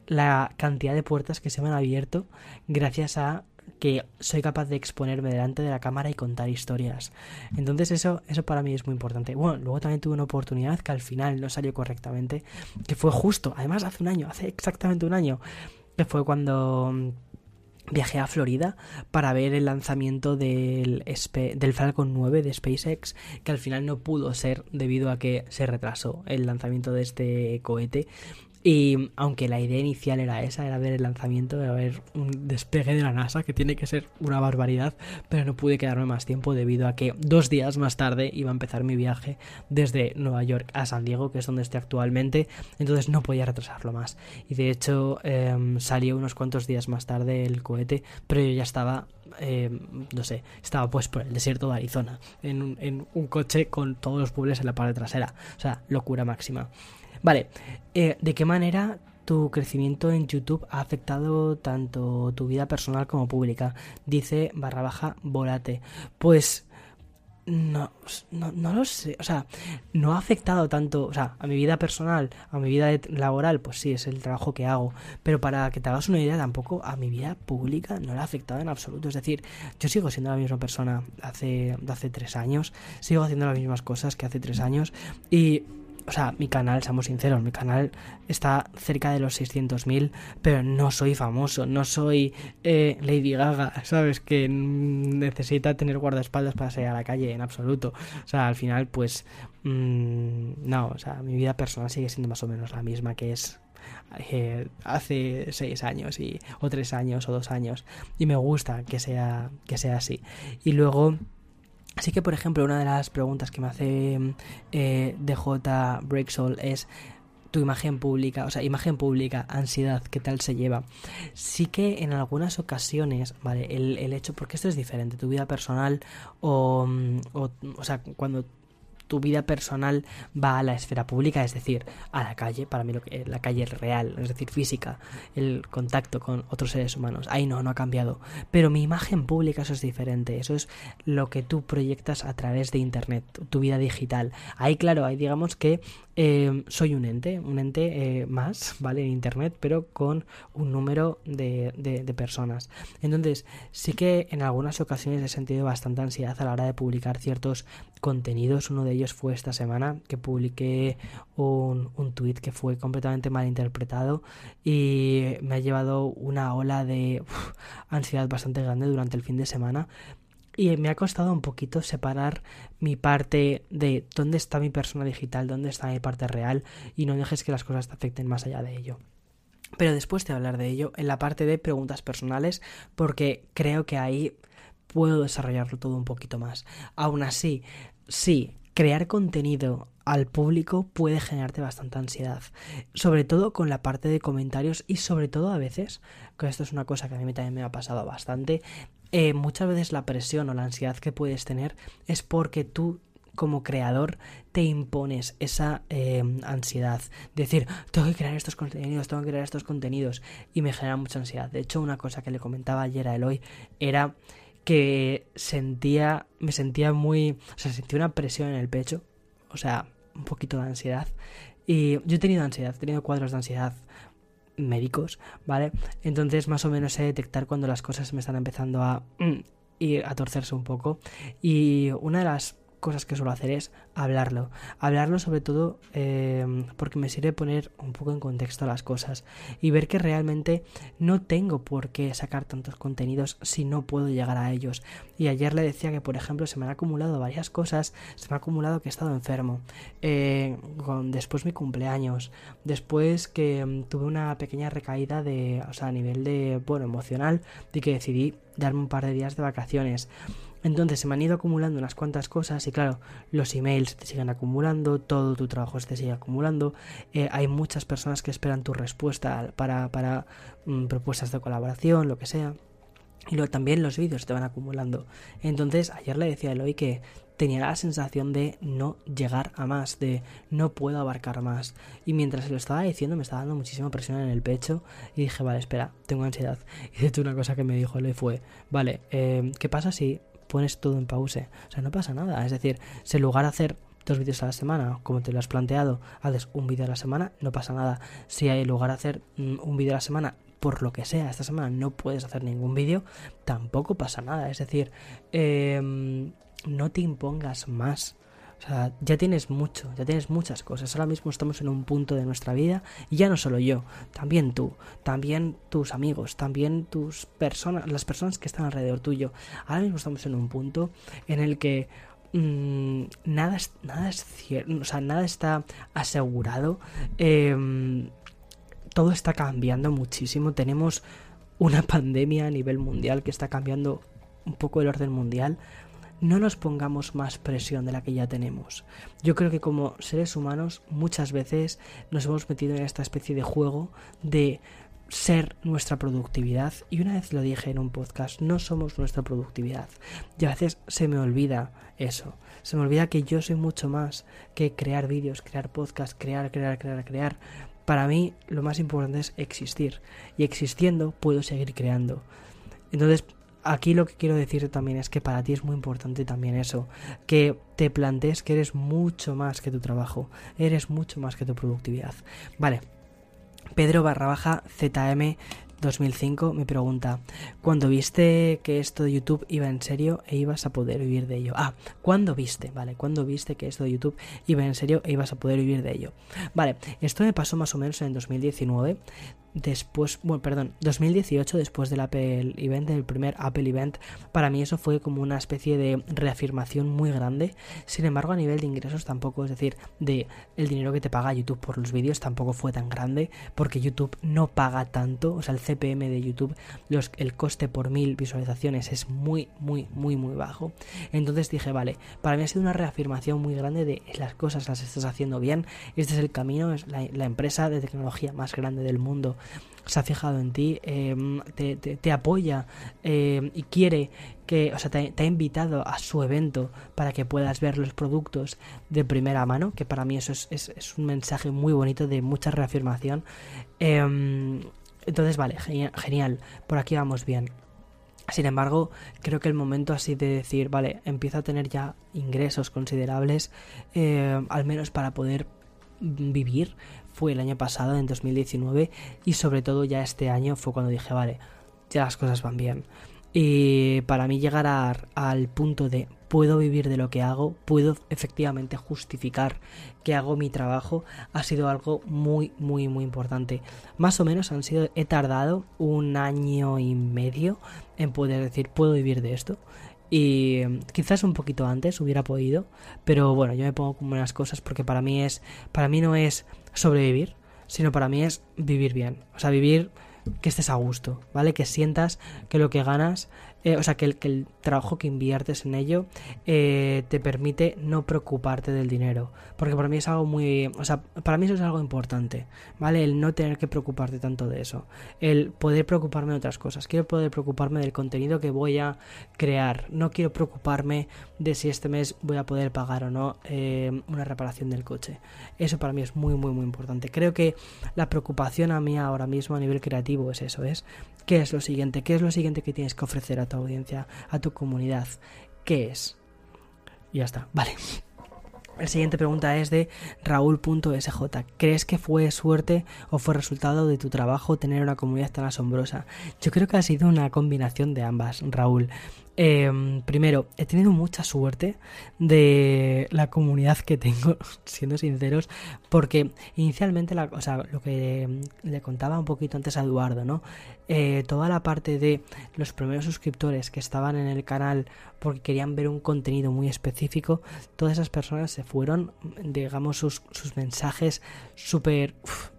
la cantidad de puertas que se me han abierto gracias a que soy capaz de exponerme delante de la cámara y contar historias. Entonces eso, eso para mí es muy importante. Bueno, luego también tuve una oportunidad que al final no salió correctamente, que fue justo, además hace un año, hace exactamente un año, que fue cuando mm, viajé a Florida para ver el lanzamiento del, del Falcon 9 de SpaceX, que al final no pudo ser debido a que se retrasó el lanzamiento de este cohete y aunque la idea inicial era esa, era ver el lanzamiento, era ver un despegue de la NASA, que tiene que ser una barbaridad, pero no pude quedarme más tiempo debido a que dos días más tarde iba a empezar mi viaje desde Nueva York a San Diego, que es donde estoy actualmente, entonces no podía retrasarlo más. Y de hecho em, salió unos cuantos días más tarde el cohete, pero yo ya estaba em, no sé, estaba pues por el desierto de Arizona, en un, en un coche con todos los pueblos en la parte trasera. O sea, locura máxima. Vale, eh, ¿de qué manera tu crecimiento en YouTube ha afectado tanto tu vida personal como pública? Dice barra baja volate. Pues no, no, no, lo sé, o sea, no ha afectado tanto, o sea, a mi vida personal, a mi vida laboral, pues sí, es el trabajo que hago, pero para que te hagas una idea, tampoco a mi vida pública no le ha afectado en absoluto, es decir, yo sigo siendo la misma persona hace, hace tres años, sigo haciendo las mismas cosas que hace tres años y o sea, mi canal, seamos sinceros, mi canal está cerca de los 600.000, pero no soy famoso, no soy eh, Lady Gaga, ¿sabes? Que necesita tener guardaespaldas para salir a la calle, en absoluto. O sea, al final, pues, mmm, no, o sea, mi vida personal sigue siendo más o menos la misma que es eh, hace seis años y, o tres años o dos años y me gusta que sea que sea así y luego Así que, por ejemplo, una de las preguntas que me hace eh, DJ Breaksol es tu imagen pública, o sea, imagen pública, ansiedad, ¿qué tal se lleva? Sí que en algunas ocasiones, ¿vale? El, el hecho, porque esto es diferente, tu vida personal o, o, o sea, cuando tu vida personal va a la esfera pública, es decir, a la calle, para mí lo que, la calle real, es decir, física, el contacto con otros seres humanos. Ahí no, no ha cambiado. Pero mi imagen pública eso es diferente, eso es lo que tú proyectas a través de Internet, tu vida digital. Ahí, claro, ahí digamos que eh, soy un ente, un ente eh, más, *laughs* ¿vale? En Internet, pero con un número de, de, personas. Entonces, sí que en algunas ocasiones he sentido bastante ansiedad a la hora de publicar ciertos contenidos. Uno de ellos fue esta semana, que publiqué un, un tweet que fue completamente mal interpretado y me ha llevado una ola de *laughs* ansiedad bastante grande durante el fin de semana y me ha costado un poquito separar mi parte de dónde está mi persona digital, dónde está mi parte real y no dejes que las cosas te afecten más allá de ello. Pero después de hablar de ello, en la parte de preguntas personales, porque creo que ahí puedo desarrollarlo todo un poquito más. Aún así, sí, crear contenido al público puede generarte bastante ansiedad. Sobre todo con la parte de comentarios y sobre todo a veces, que esto es una cosa que a mí también me ha pasado bastante, eh, muchas veces la presión o la ansiedad que puedes tener es porque tú como creador te impones esa eh, ansiedad. Decir, tengo que crear estos contenidos, tengo que crear estos contenidos. Y me genera mucha ansiedad. De hecho, una cosa que le comentaba ayer a Eloy era que sentía, me sentía muy, o sea, sentía una presión en el pecho. O sea, un poquito de ansiedad. Y yo he tenido ansiedad, he tenido cuadros de ansiedad médicos, ¿vale? Entonces más o menos sé detectar cuando las cosas me están empezando a, y a torcerse un poco. Y una de las cosas que suelo hacer es hablarlo. Hablarlo sobre todo eh, porque me sirve poner un poco en contexto las cosas y ver que realmente no tengo por qué sacar tantos contenidos si no puedo llegar a ellos. Y ayer le decía que, por ejemplo, se me han acumulado varias cosas. Se me ha acumulado que he estado enfermo. Eh, después mi cumpleaños. Después que mm, tuve una pequeña recaída de, o sea, a nivel de, bueno, emocional, de que decidí darme un par de días de vacaciones. Entonces se me han ido acumulando unas cuantas cosas y claro, los emails te siguen acumulando, todo tu trabajo se te sigue acumulando, eh, hay muchas personas que esperan tu respuesta para, para mm, propuestas de colaboración, lo que sea. Y luego también los vídeos te van acumulando. Entonces ayer le decía a Eloy que tenía la sensación de no llegar a más, de no puedo abarcar más. Y mientras se lo estaba diciendo me estaba dando muchísima presión en el pecho y dije, vale, espera, tengo ansiedad. *laughs* Y de hecho una cosa que me dijo Eloy fue, vale, eh, ¿qué pasa si pones todo en pause. O sea, no pasa nada. Es decir, si en lugar de hacer dos vídeos a la semana, como te lo has planteado, haces un vídeo a la semana, no pasa nada. Si en lugar de hacer mm, un vídeo a la semana, por lo que sea, esta semana no puedes hacer ningún vídeo, tampoco pasa nada. Es decir, em, no te impongas más. O sea, ya tienes mucho, ya tienes muchas cosas. Ahora mismo estamos en un punto de nuestra vida y ya no solo yo, también tú, también tus amigos, también tus personas, las personas que están alrededor tuyo. Ahora mismo estamos en un punto en el que nada, es, nada es cierto, o sea, nada está asegurado. Eh, todo está cambiando muchísimo. Tenemos una *laughs* pandemia a nivel mundial que está cambiando un poco el orden mundial no nos pongamos más presión de la que ya tenemos. Yo creo que como seres humanos muchas veces nos hemos metido en esta especie de juego de ser nuestra productividad y una vez lo dije en un podcast, no somos nuestra productividad y a veces se me olvida eso, se me olvida que yo soy mucho más que crear vídeos, crear podcasts, crear, crear, crear, crear. Para mí lo más importante es existir y existiendo puedo seguir creando. Entonces aquí lo que quiero decir también es que para ti es muy importante también eso, que te plantees que eres mucho más que tu trabajo, eres mucho más que tu productividad. Vale, Pedro barra baja ZM 2005 me pregunta, ¿cuándo viste que esto de YouTube iba en serio e ibas a poder vivir de ello? Ah, ¿cuándo viste? Vale, ¿cuándo viste que esto de YouTube iba en serio e ibas a poder vivir de ello? Vale, esto me pasó más o menos en 2019 después, bueno, perdón, 2018, después del Apple Event, del primer Apple Event, para mí eso fue como una especie de reafirmación muy grande. Sin embargo, a nivel de ingresos tampoco, es decir, de el dinero que te paga YouTube por los vídeos tampoco fue tan grande, porque YouTube no paga tanto, o sea, el CPM de YouTube, los, el coste por mil visualizaciones es muy, muy, muy, muy bajo. Entonces dije, vale, para mí ha sido una reafirmación muy grande de las cosas las estás haciendo bien, este es el camino, es la, la empresa de tecnología más grande del mundo se ha fijado en ti, em, te, apoya em, y quiere que, o sea, te, ha invitado a su evento para que puedas ver los productos de primera mano, que para mí eso es, un mensaje muy bonito de mucha reafirmación. Em, entonces, vale, genial, genial, por aquí vamos bien. Sin embargo, creo que el momento así de decir, vale, empiezo a tener ya ingresos considerables, al menos para poder vivir fue el año pasado, en 2019, y sobre todo ya este año fue cuando dije, vale, ya las cosas van bien. Y para mí llegar al punto de puedo vivir de lo que hago, puedo efectivamente justificar que hago mi trabajo, ha sido algo muy, muy, muy importante. Más o menos han sido, he tardado un año y medio en poder decir puedo vivir de esto. Y em, quizás un poquito antes hubiera podido, pero bueno, yo me pongo como unas cosas porque para mí es, para mí no es sobrevivir, sino para mí es vivir bien. O sea, vivir que estés a gusto, ¿vale? Que sientas que lo que ganas eh, o sea, que el, que el, trabajo que inviertes en ello eh, te permite no preocuparte del dinero. Porque para mí es algo muy, o sea, para mí eso es algo importante, ¿vale? El no tener que preocuparte tanto de eso. El poder preocuparme de otras cosas. Quiero poder preocuparme del contenido que voy a crear. No quiero preocuparme de si este mes voy a poder pagar o no eh, una reparación del coche. Eso para mí es muy, muy, muy importante. Creo que la preocupación a mí ahora mismo a nivel creativo es eso, es ¿qué es lo siguiente? ¿Qué es lo siguiente que tienes que ofrecer a tu audiencia, a tu comunidad? ¿Qué es? Y ya está, *laughs* vale. La siguiente pregunta es de Raúl.sj. ¿Crees que fue suerte o fue resultado de tu trabajo tener una comunidad tan asombrosa? Yo creo que ha sido una combinación de ambas, Raúl. Em, primero, he tenido mucha suerte de la comunidad que tengo, *laughs* siendo sinceros, porque inicialmente, la, o sea, lo que le contaba un poquito antes a Eduardo, ¿no? Eh, toda la parte de los primeros suscriptores que estaban en el canal porque querían ver un contenido muy específico, todas esas personas se fueron, digamos, sus, sus mensajes súper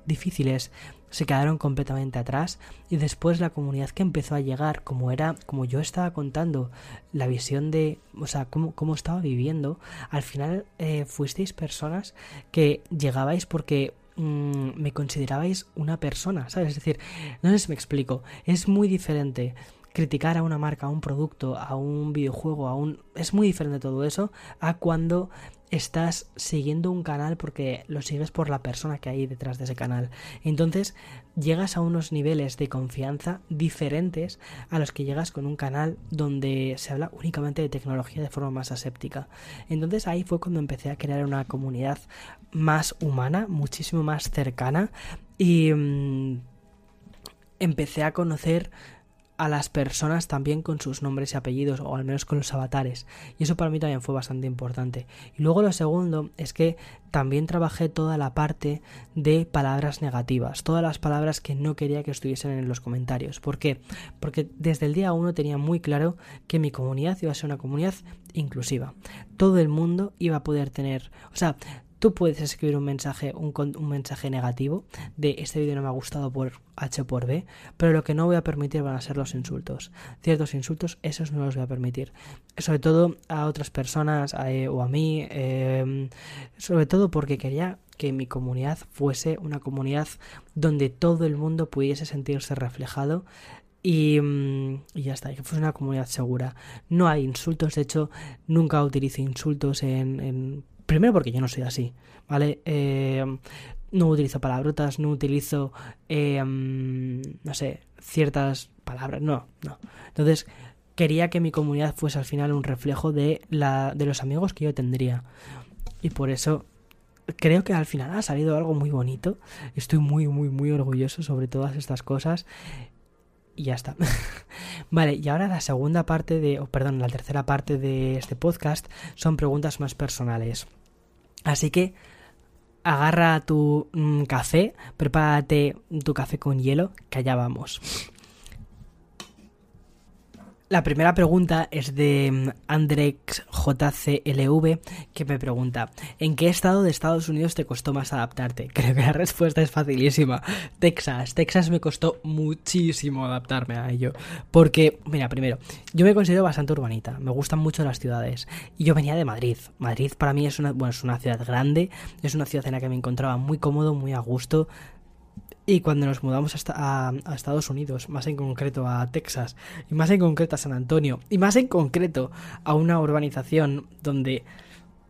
difíciles se quedaron completamente atrás y después la comunidad que empezó a llegar, como era, como yo estaba contando, la visión de, o sea, cómo, cómo estaba viviendo, al final eh, fuisteis personas que llegabais porque mm, me considerabais una persona, ¿sabes? Es decir, no sé si me explico, es muy diferente criticar a una marca, a un producto, a un videojuego, a un... Es muy diferente todo eso a cuando estás siguiendo un canal porque lo sigues por la persona que hay detrás de ese canal. Entonces llegas a unos niveles de confianza diferentes a los que llegas con un canal donde se habla únicamente de tecnología de forma más aséptica. Entonces ahí fue cuando empecé a crear una comunidad más humana, muchísimo más cercana y mm, empecé a conocer a las personas también con sus nombres y apellidos o al menos con los avatares. Y eso para mí también fue bastante importante. Y luego lo segundo es que también trabajé toda la parte de palabras negativas todas las palabras que no quería que estuviesen en los comentarios. ¿por qué? porque desde el día uno tenía muy claro que mi comunidad iba a ser una comunidad inclusiva. Todo el mundo iba a poder tener o sea Tú puedes escribir un mensaje, un, mensaje negativo de este vídeo no me ha gustado por H por B, pero lo que no voy a permitir van a ser los insultos. Ciertos insultos, esos no los voy a permitir. Sobre todo a otras personas eh, o a mí, em, sobre todo porque quería que mi comunidad fuese una comunidad donde todo el mundo pudiese sentirse reflejado y, mm, y, ya está, que fuese una comunidad segura. No hay insultos, de hecho, nunca utilizo insultos en, en Primero porque yo no soy así, ¿vale? Eh, no utilizo palabrotas, no utilizo, eh, no sé, ciertas palabras, no, no. Entonces, quería que mi comunidad fuese al final un reflejo de, la, de los amigos que yo tendría. Y por eso creo que al final ha salido algo muy bonito. Estoy muy, muy, muy orgulloso sobre todas estas cosas. Y ya está. *laughs* vale, y ahora la segunda parte de, o perdón, la tercera parte de este podcast son preguntas más personales. Así que agarra tu mm, café, prepárate tu café con hielo, que allá vamos. La primera pregunta es de mm, AndrexJCLV que me pregunta ¿En qué estado de Estados Unidos te costó más adaptarte? Creo *laughs* que la respuesta es facilísima. Texas. Texas me costó muchísimo adaptarme a ello. Porque, mira, primero, yo me considero bastante urbanita. Me gustan mucho las ciudades. Y yo venía de Madrid. Madrid para mí es una, bueno, es una ciudad grande. Es una ciudad en la que me encontraba muy cómodo, muy a gusto. Y cuando nos mudamos a, a, Estados Unidos, más en concreto a Texas, y más en concreto a San Antonio, y más en concreto a una urbanización donde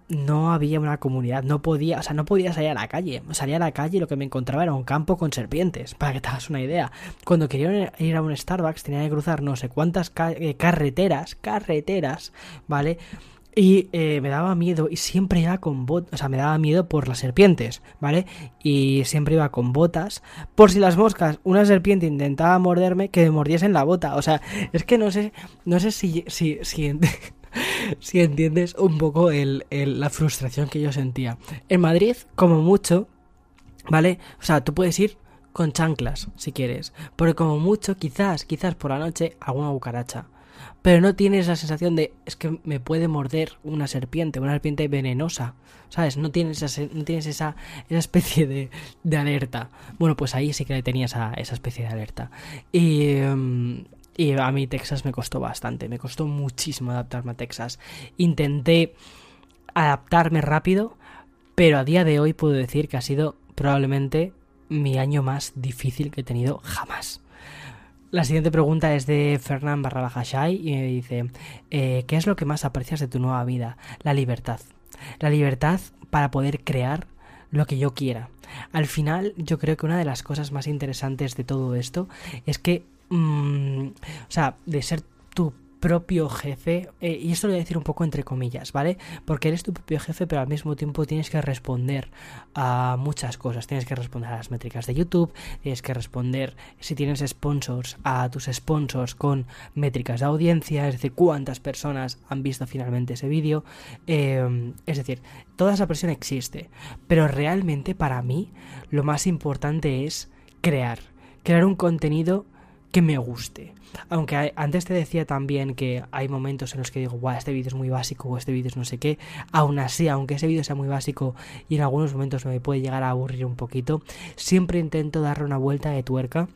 no había una comunidad, no podía, o sea, no podía salir a la calle. Salía a la calle y lo que me encontraba era un campo con serpientes, para que te hagas una idea. Cuando quería ir a un Starbucks tenía que cruzar no sé cuántas eh, carreteras, carreteras, ¿vale? Y eh, me daba miedo y siempre iba con botas, o sea, me daba miedo por las serpientes, ¿vale? Y siempre iba con botas, por si las moscas, una serpiente intentaba morderme, que me mordiesen la bota. O sea, es que no sé, no sé si, si, si, *laughs* si entiendes un poco el, la frustración que yo sentía. En Madrid, como mucho, ¿vale? O sea, tú puedes ir con chanclas, si quieres, porque como mucho, quizás, quizás por la noche, alguna cucaracha pero no tienes la sensación de es que me puede morder una serpiente, una serpiente venenosa, ¿sabes? No tienes esa, no tienes esa, esa especie de, de, alerta. Bueno, pues ahí sí que tenía esa, esa especie de alerta. Y, y a mí Texas me costó bastante, me costó muchísimo adaptarme a Texas. Intenté adaptarme rápido, pero a día de hoy puedo decir que ha sido probablemente mi año más difícil que he tenido jamás. La siguiente pregunta es de Fernán barra y me dice, eh, ¿qué es lo que más aprecias de tu nueva vida? La libertad. La libertad para poder crear lo que yo quiera. Al final, yo creo que una de las cosas más interesantes de todo esto es que, mm, o sea, de ser tu propio jefe, eh, y esto lo voy a decir un poco entre comillas, ¿vale? Porque eres tu propio jefe, pero al mismo tiempo tienes que responder a muchas cosas. Tienes que responder a las métricas de YouTube, tienes que responder, si tienes sponsors, a tus sponsors con métricas de audiencia, es decir, cuántas personas han visto finalmente ese vídeo. Eh, es decir, toda esa presión existe, pero realmente para mí lo más importante es crear, crear un contenido que me guste. Aunque antes te decía también que hay momentos en los que digo, guau, este vídeo es muy básico o este vídeo es no sé qué. Aún así, aunque ese vídeo sea muy básico y en algunos momentos me puede llegar a aburrir un poquito, siempre intento darle una vuelta de tuerca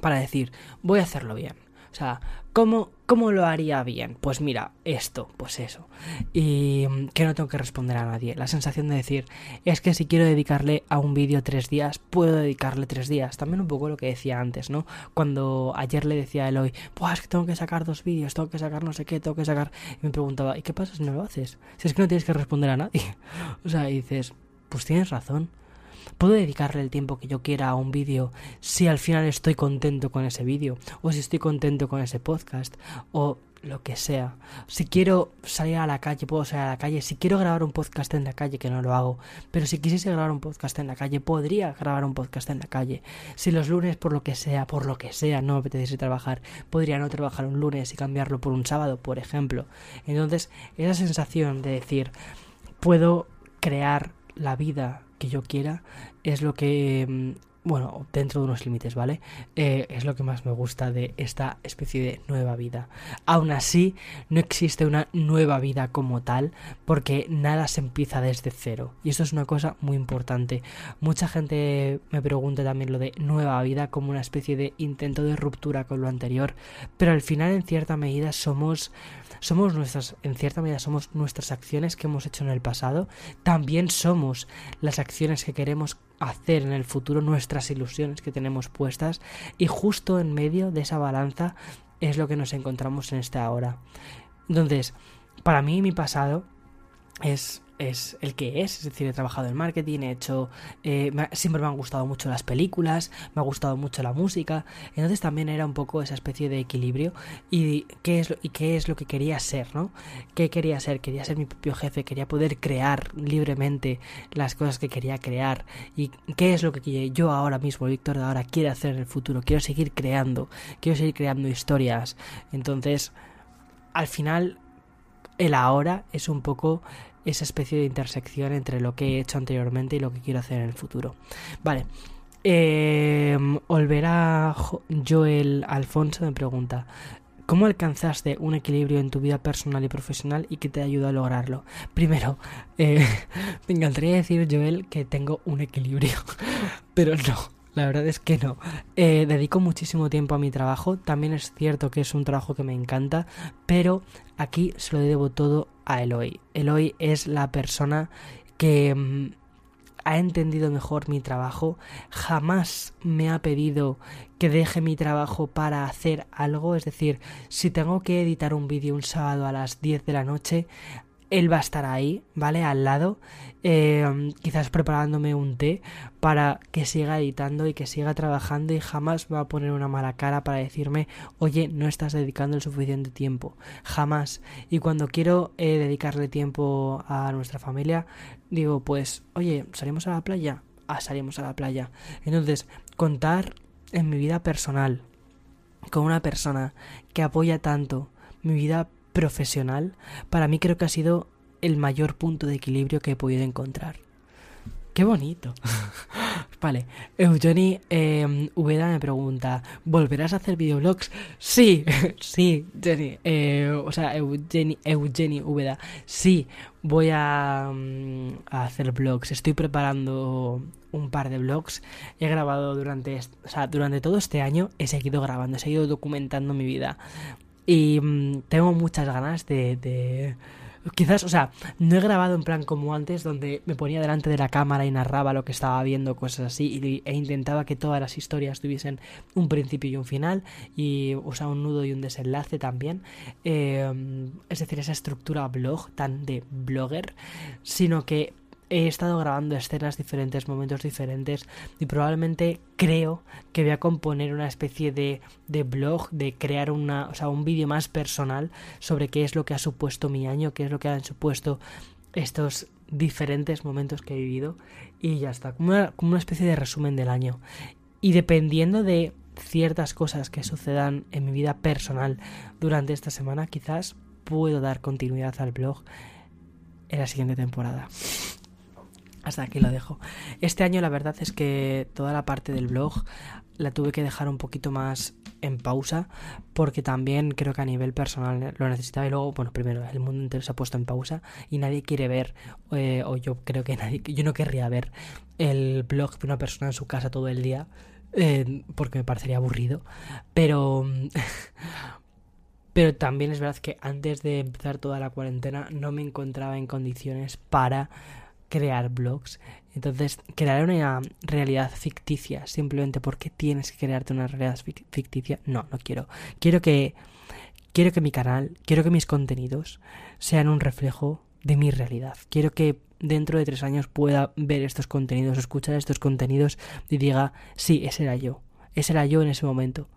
para decir, voy a hacerlo bien. O sea, ¿cómo, ¿cómo lo haría bien? Pues mira, esto, pues eso. Y mm, que no tengo que responder a nadie. La sensación de decir, es que si quiero dedicarle a un vídeo tres días, puedo dedicarle tres días. También un poco lo que decía antes, ¿no? Cuando ayer le decía a Eloy, pues es que tengo que sacar dos vídeos, tengo que sacar no sé qué, tengo que sacar... Y me preguntaba, ¿y qué pasa si no lo haces? Si es que no tienes que responder a nadie. *laughs* o sea, y dices, pues tienes razón. Puedo dedicarle el tiempo que yo quiera a un vídeo si al final estoy contento con ese vídeo, o si estoy contento con ese podcast, o lo que sea. Si quiero salir a la calle, puedo salir a la calle. Si quiero grabar un podcast en la calle, que no lo hago. Pero si quisiese grabar un podcast en la calle, podría grabar un podcast en la calle. Si los lunes, por lo que sea, por lo que sea, no me apetece trabajar, podría no trabajar un lunes y cambiarlo por un sábado, por ejemplo. Entonces, esa sensación de decir, puedo crear la vida que yo quiera es lo que mm, bueno, dentro de unos límites, ¿vale? Eh, es lo que más me gusta de esta especie de nueva vida. Aún así, no existe una nueva vida como tal, porque nada se empieza desde cero. Y esto es una cosa muy importante. Mucha gente me pregunta también lo de nueva vida como una especie de intento de ruptura con lo anterior, pero al final, en cierta medida, somos somos nuestras, en cierta medida somos nuestras acciones que hemos hecho en el pasado, también somos las acciones que queremos hacer en el futuro, nuestras ilusiones que tenemos puestas y justo en medio de esa balanza es lo que nos encontramos en esta hora. Entonces, para mí mi pasado es es el que es, es decir, he trabajado en marketing, he hecho, eh, siempre me han gustado mucho las películas, me ha gustado mucho la música, entonces también era un poco esa especie de equilibrio y qué es lo, y qué es lo que quería ser, ¿no? ¿Qué quería ser? Quería ser mi propio jefe, quería poder crear libremente las cosas que quería crear y qué es lo que yo ahora mismo, Víctor de ahora, quiero hacer en el futuro, quiero seguir creando, quiero seguir creando historias, entonces al final el ahora es un poco esa especie de intersección entre lo que he hecho anteriormente y lo que quiero hacer en el futuro. Vale. Eh, Joel Alfonso me pregunta, ¿Cómo alcanzaste un equilibrio en tu vida personal y profesional y qué te ayudó a lograrlo? Primero, eh, *laughs* me encantaría decir, Joel, que tengo un equilibrio, *laughs* pero no. La verdad es que no. Eh, dedico muchísimo tiempo a mi trabajo. También es cierto que es un trabajo que me encanta. Pero aquí se lo debo todo a Eloy. Eloy es la persona que mm, ha entendido mejor mi trabajo. Jamás me ha pedido que deje mi trabajo para hacer algo. Es decir, si tengo que editar un vídeo un sábado a las 10 de la noche, él va a estar ahí, ¿vale? Al lado, eh, quizás preparándome un té para que siga editando y que siga trabajando y jamás va a poner una mala cara para decirme, oye, no estás dedicando el suficiente tiempo. Jamás. Y cuando quiero eh, dedicarle tiempo a nuestra familia, digo, pues, oye, ¿salimos a la playa? Ah, salimos a la playa. Entonces, contar en mi vida personal con una persona que apoya tanto mi vida profesional, para mí creo que ha sido el mayor punto de equilibrio que he podido encontrar. ¡Qué bonito! *laughs* vale, Eugenie eh, me pregunta, ¿volverás a hacer videoblogs? Sí, *laughs* sí, Jenny, eh, o sea, Eugenie, Eugenie Ubeda, sí, voy a, mm, a, hacer vlogs. Estoy preparando un par de vlogs. He grabado durante, o sea, durante todo este año, he seguido grabando, he seguido documentando mi vida. Y mm, tengo muchas ganas de, Quizás, o sea, no he grabado en plan como antes, donde me ponía delante de la cámara y narraba lo que estaba viendo, cosas así, e intentaba que todas las historias tuviesen un principio y un final, y usaba un nudo y un desenlace también. Eh, es decir, esa estructura blog, tan de blogger, sino que he estado grabando escenas diferentes, momentos diferentes y probablemente creo que voy a componer una especie de, de blog, de crear una, o sea, un vídeo más personal sobre qué es lo que ha supuesto mi año, qué es lo que han supuesto estos diferentes momentos que he vivido y ya está, como una, como una especie de resumen del año. Y dependiendo de ciertas cosas que sucedan en mi vida personal durante esta semana, quizás puedo dar continuidad al blog en la siguiente temporada. Hasta aquí lo dejo. Este año la verdad es que toda la parte del blog la tuve que dejar un poquito más en pausa porque también creo que a nivel personal lo necesitaba y luego, bueno, primero el mundo entero se ha puesto en pausa y nadie quiere ver, eh, o yo creo que nadie, yo no querría ver el blog de una persona en su casa todo el día eh, porque me parecería aburrido, pero... *laughs* Pero también es verdad que antes de empezar toda la cuarentena no me encontraba en condiciones para crear blogs. Entonces, crear una realidad ficticia simplemente porque tienes que crearte una realidad ficticia, no, no quiero. Quiero que quiero que mi canal, quiero que mis contenidos sean un reflejo de mi realidad. Quiero que dentro de tres años pueda ver estos contenidos, escuchar estos contenidos y diga, sí, ese era yo. Ese era yo en ese momento.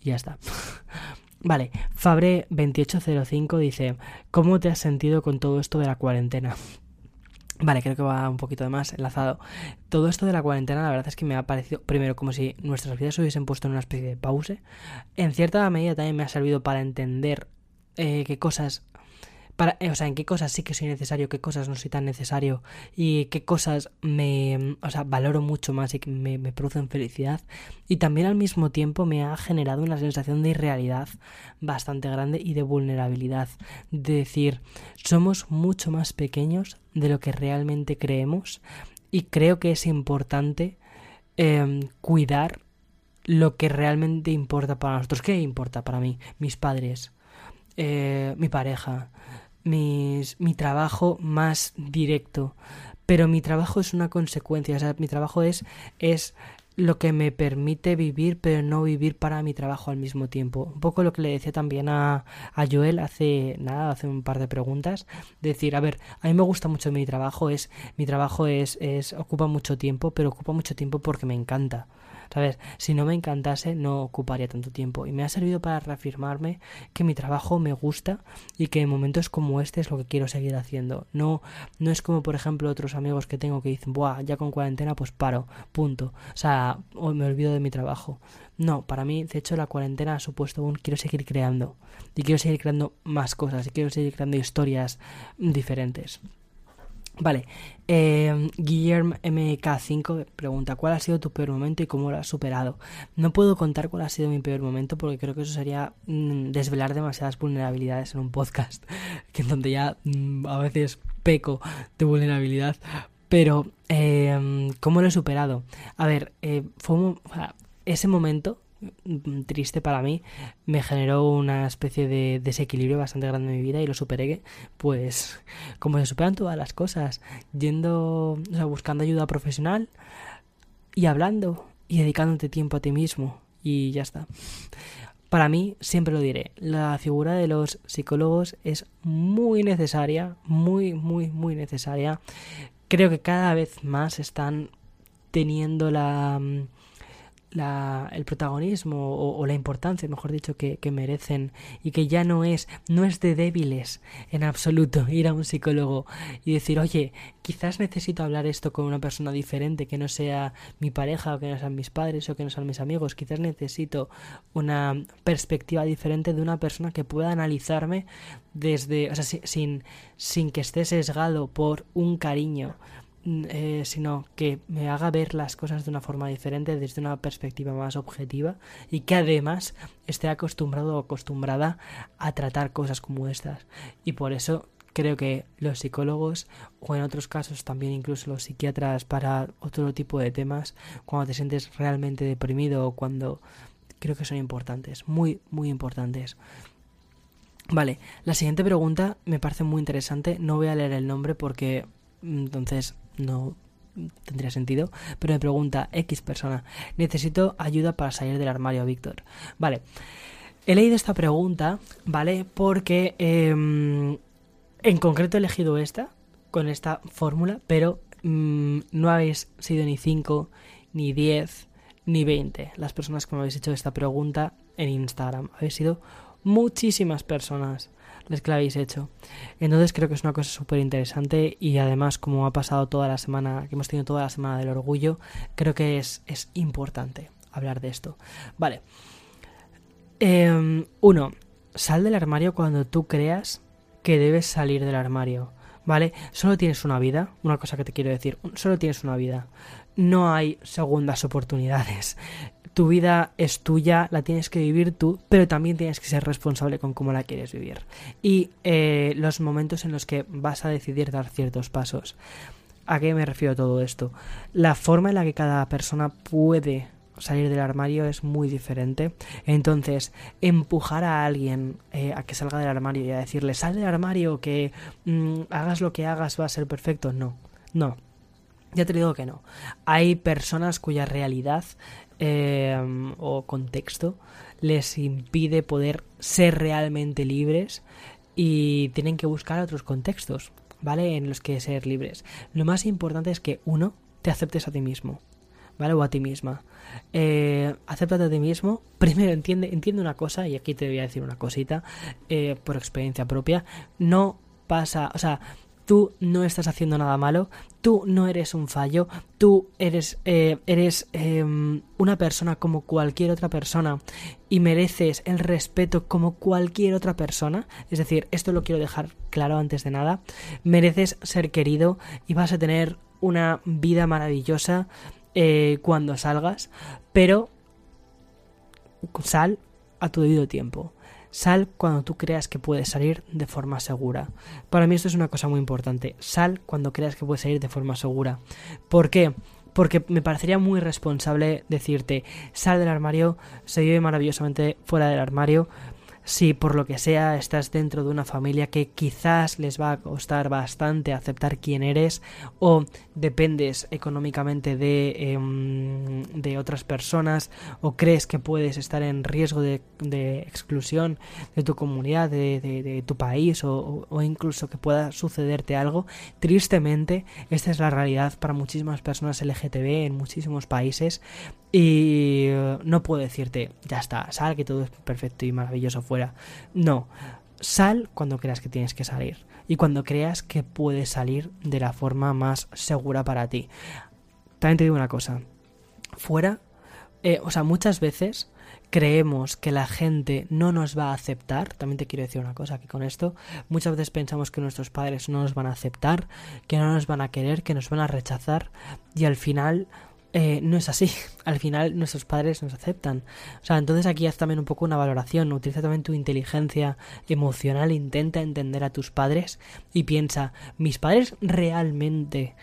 Y ya está. *laughs* Vale, Fabre2805 dice, ¿cómo te has sentido con todo esto de la cuarentena? Vale, creo que va un poquito de más enlazado. Todo esto de la cuarentena, la verdad es que me ha parecido, primero, como si nuestras vidas se hubiesen puesto en una especie de pause. En cierta medida también me ha servido para entender eh, qué cosas eh, o sea, en qué cosas sí que soy necesario, qué cosas no soy tan necesario y qué cosas me, o sea, valoro mucho más y que me, me producen felicidad. Y también al mismo tiempo me ha generado una sensación de irrealidad bastante grande y de vulnerabilidad. De decir, somos mucho más pequeños de lo que realmente creemos y creo que es importante em, cuidar lo que realmente importa para nosotros. ¿Qué importa para mí? Mis padres, eh, mi pareja, mis, mi trabajo más directo. Pero mi trabajo es una consecuencia, o sea, mi trabajo es, es lo que me permite vivir, pero no vivir para mi trabajo al mismo tiempo. Un poco lo que le decía también a, a Joel hace nada, hace un par de preguntas. Decir, a ver, a mí me gusta mucho mi trabajo, es, mi trabajo es, es, ocupa mucho tiempo, pero ocupa mucho tiempo porque me encanta. ¿Sabes? Si no me encantase, no ocuparía tanto tiempo. Y me ha servido para reafirmarme que mi trabajo me gusta y que en momentos como este es lo que quiero seguir haciendo. No, no es como, por ejemplo, otros amigos que tengo que dicen, Buah, ya con cuarentena, pues paro, punto. O sea, me olvido de mi trabajo. No, para mí, de hecho, la cuarentena ha supuesto un quiero seguir creando. Y quiero seguir creando más cosas. Y quiero seguir creando historias diferentes. Vale, eh, Guillermo MK5 pregunta, ¿cuál ha sido tu peor momento y cómo lo has superado? No puedo contar cuál ha sido mi peor momento porque creo que eso sería mm, desvelar demasiadas vulnerabilidades en un podcast, *laughs* que en donde ya mm, a veces peco de vulnerabilidad. Pero, eh, ¿cómo lo he superado? A ver, eh, fue ese momento triste para mí, me generó una especie de desequilibrio bastante grande en mi vida y lo superé, pues como se superan todas las cosas, yendo, o sea, buscando ayuda profesional y hablando y dedicándote tiempo a ti mismo y ya está. Para mí, siempre lo diré, la figura de los psicólogos es muy necesaria, muy, muy, muy necesaria. Creo que cada vez más están teniendo la mm, la, el protagonismo o, la importancia, mejor dicho, que, que, merecen y que ya no es, no es de débiles en absoluto *laughs* ir a un psicólogo y decir, oye, quizás necesito hablar esto con una persona diferente, que no sea mi pareja o que no sean mis padres o que no sean mis amigos, quizás necesito una perspectiva diferente de una persona que pueda analizarme desde, o sea, sin, sin que esté sesgado por un cariño eh, sino que me haga ver las cosas de una forma diferente, desde una perspectiva más objetiva y que además esté acostumbrado o acostumbrada a tratar cosas como estas. Y por eso creo que los psicólogos o en otros casos también incluso los psiquiatras para otro tipo de temas, cuando te sientes realmente deprimido o cuando creo que son importantes, muy, muy importantes. Vale, la siguiente pregunta me parece muy interesante, no voy a leer el nombre porque mm, entonces no tendría sentido, pero me pregunta X persona, necesito ayuda para salir del armario, Víctor. Vale, he leído esta pregunta, ¿vale? Porque em, en concreto he elegido esta, con esta fórmula, pero mm, no habéis sido ni 5, ni 10, ni 20 las personas que me habéis hecho esta pregunta en Instagram. Habéis sido muchísimas personas las que la habéis hecho. Entonces creo que es una cosa súper interesante y además como ha pasado toda la semana, que hemos tenido toda la semana del orgullo, creo que es, es importante hablar de esto. Vale. Em, uno, sal del armario cuando tú creas que debes salir del armario. ¿Vale? Solo tienes una vida, una cosa que te quiero decir, solo tienes una vida. No hay segundas oportunidades tu vida es tuya, la tienes que vivir tú, pero también tienes que ser responsable con cómo la quieres vivir. Y eh, los momentos en los que vas a decidir dar ciertos pasos. ¿A qué me refiero todo esto? La forma en la que cada persona puede salir del armario es muy diferente. Entonces, empujar a alguien eh, a que salga del armario y a decirle, sal del armario, que mm, hagas lo que hagas va a ser perfecto, no, no. Ya te digo que no. Hay personas cuya realidad Em, o contexto les impide poder ser realmente libres y tienen que buscar otros contextos, ¿vale? En los que ser libres. Lo más importante es que uno te aceptes a ti mismo, ¿vale? O a ti misma. Eh, acéptate a ti mismo. Primero entiende, entiende una cosa, y aquí te voy a decir una cosita, eh, por experiencia propia. No pasa, o sea, tú no estás haciendo nada malo, tú no eres un fallo, tú eres, eh, eres em, una persona como cualquier otra persona y mereces el respeto como cualquier otra persona. Es decir, esto lo quiero dejar claro antes de nada. Mereces ser querido y vas a tener una vida maravillosa eh, cuando salgas, pero sal a tu debido tiempo. Sal cuando tú creas que puedes salir de forma segura. Para mí esto es una cosa muy importante. Sal cuando creas que puedes salir de forma segura. ¿Por qué? Porque me parecería muy responsable decirte, sal del armario, se vive maravillosamente fuera del armario, si por lo que sea estás dentro de una familia que quizás les va a costar bastante aceptar quién eres o dependes económicamente de, em, de otras personas o crees que puedes estar en riesgo de, exclusión de tu comunidad, de, tu país o, o, incluso que pueda sucederte algo, tristemente esta es la realidad para muchísimas personas LGTB en muchísimos países y eh, no puedo decirte, ya está, sal que todo es perfecto y maravilloso fuera. No, sal cuando creas que tienes que salir y cuando creas que puedes salir de la forma más segura para ti. También te digo una cosa, fuera, eh, o sea, muchas veces creemos que la gente no nos va a aceptar, también te quiero decir una cosa que con esto, muchas veces pensamos que nuestros padres no nos van a aceptar, que no nos van a querer, que nos van a rechazar y al final eh, no es así. *laughs* Al final nuestros padres nos aceptan. O sea, entonces aquí haz también un poco una valoración. Utiliza también tu inteligencia emocional. Intenta entender a tus padres y piensa, ¿mis padres realmente...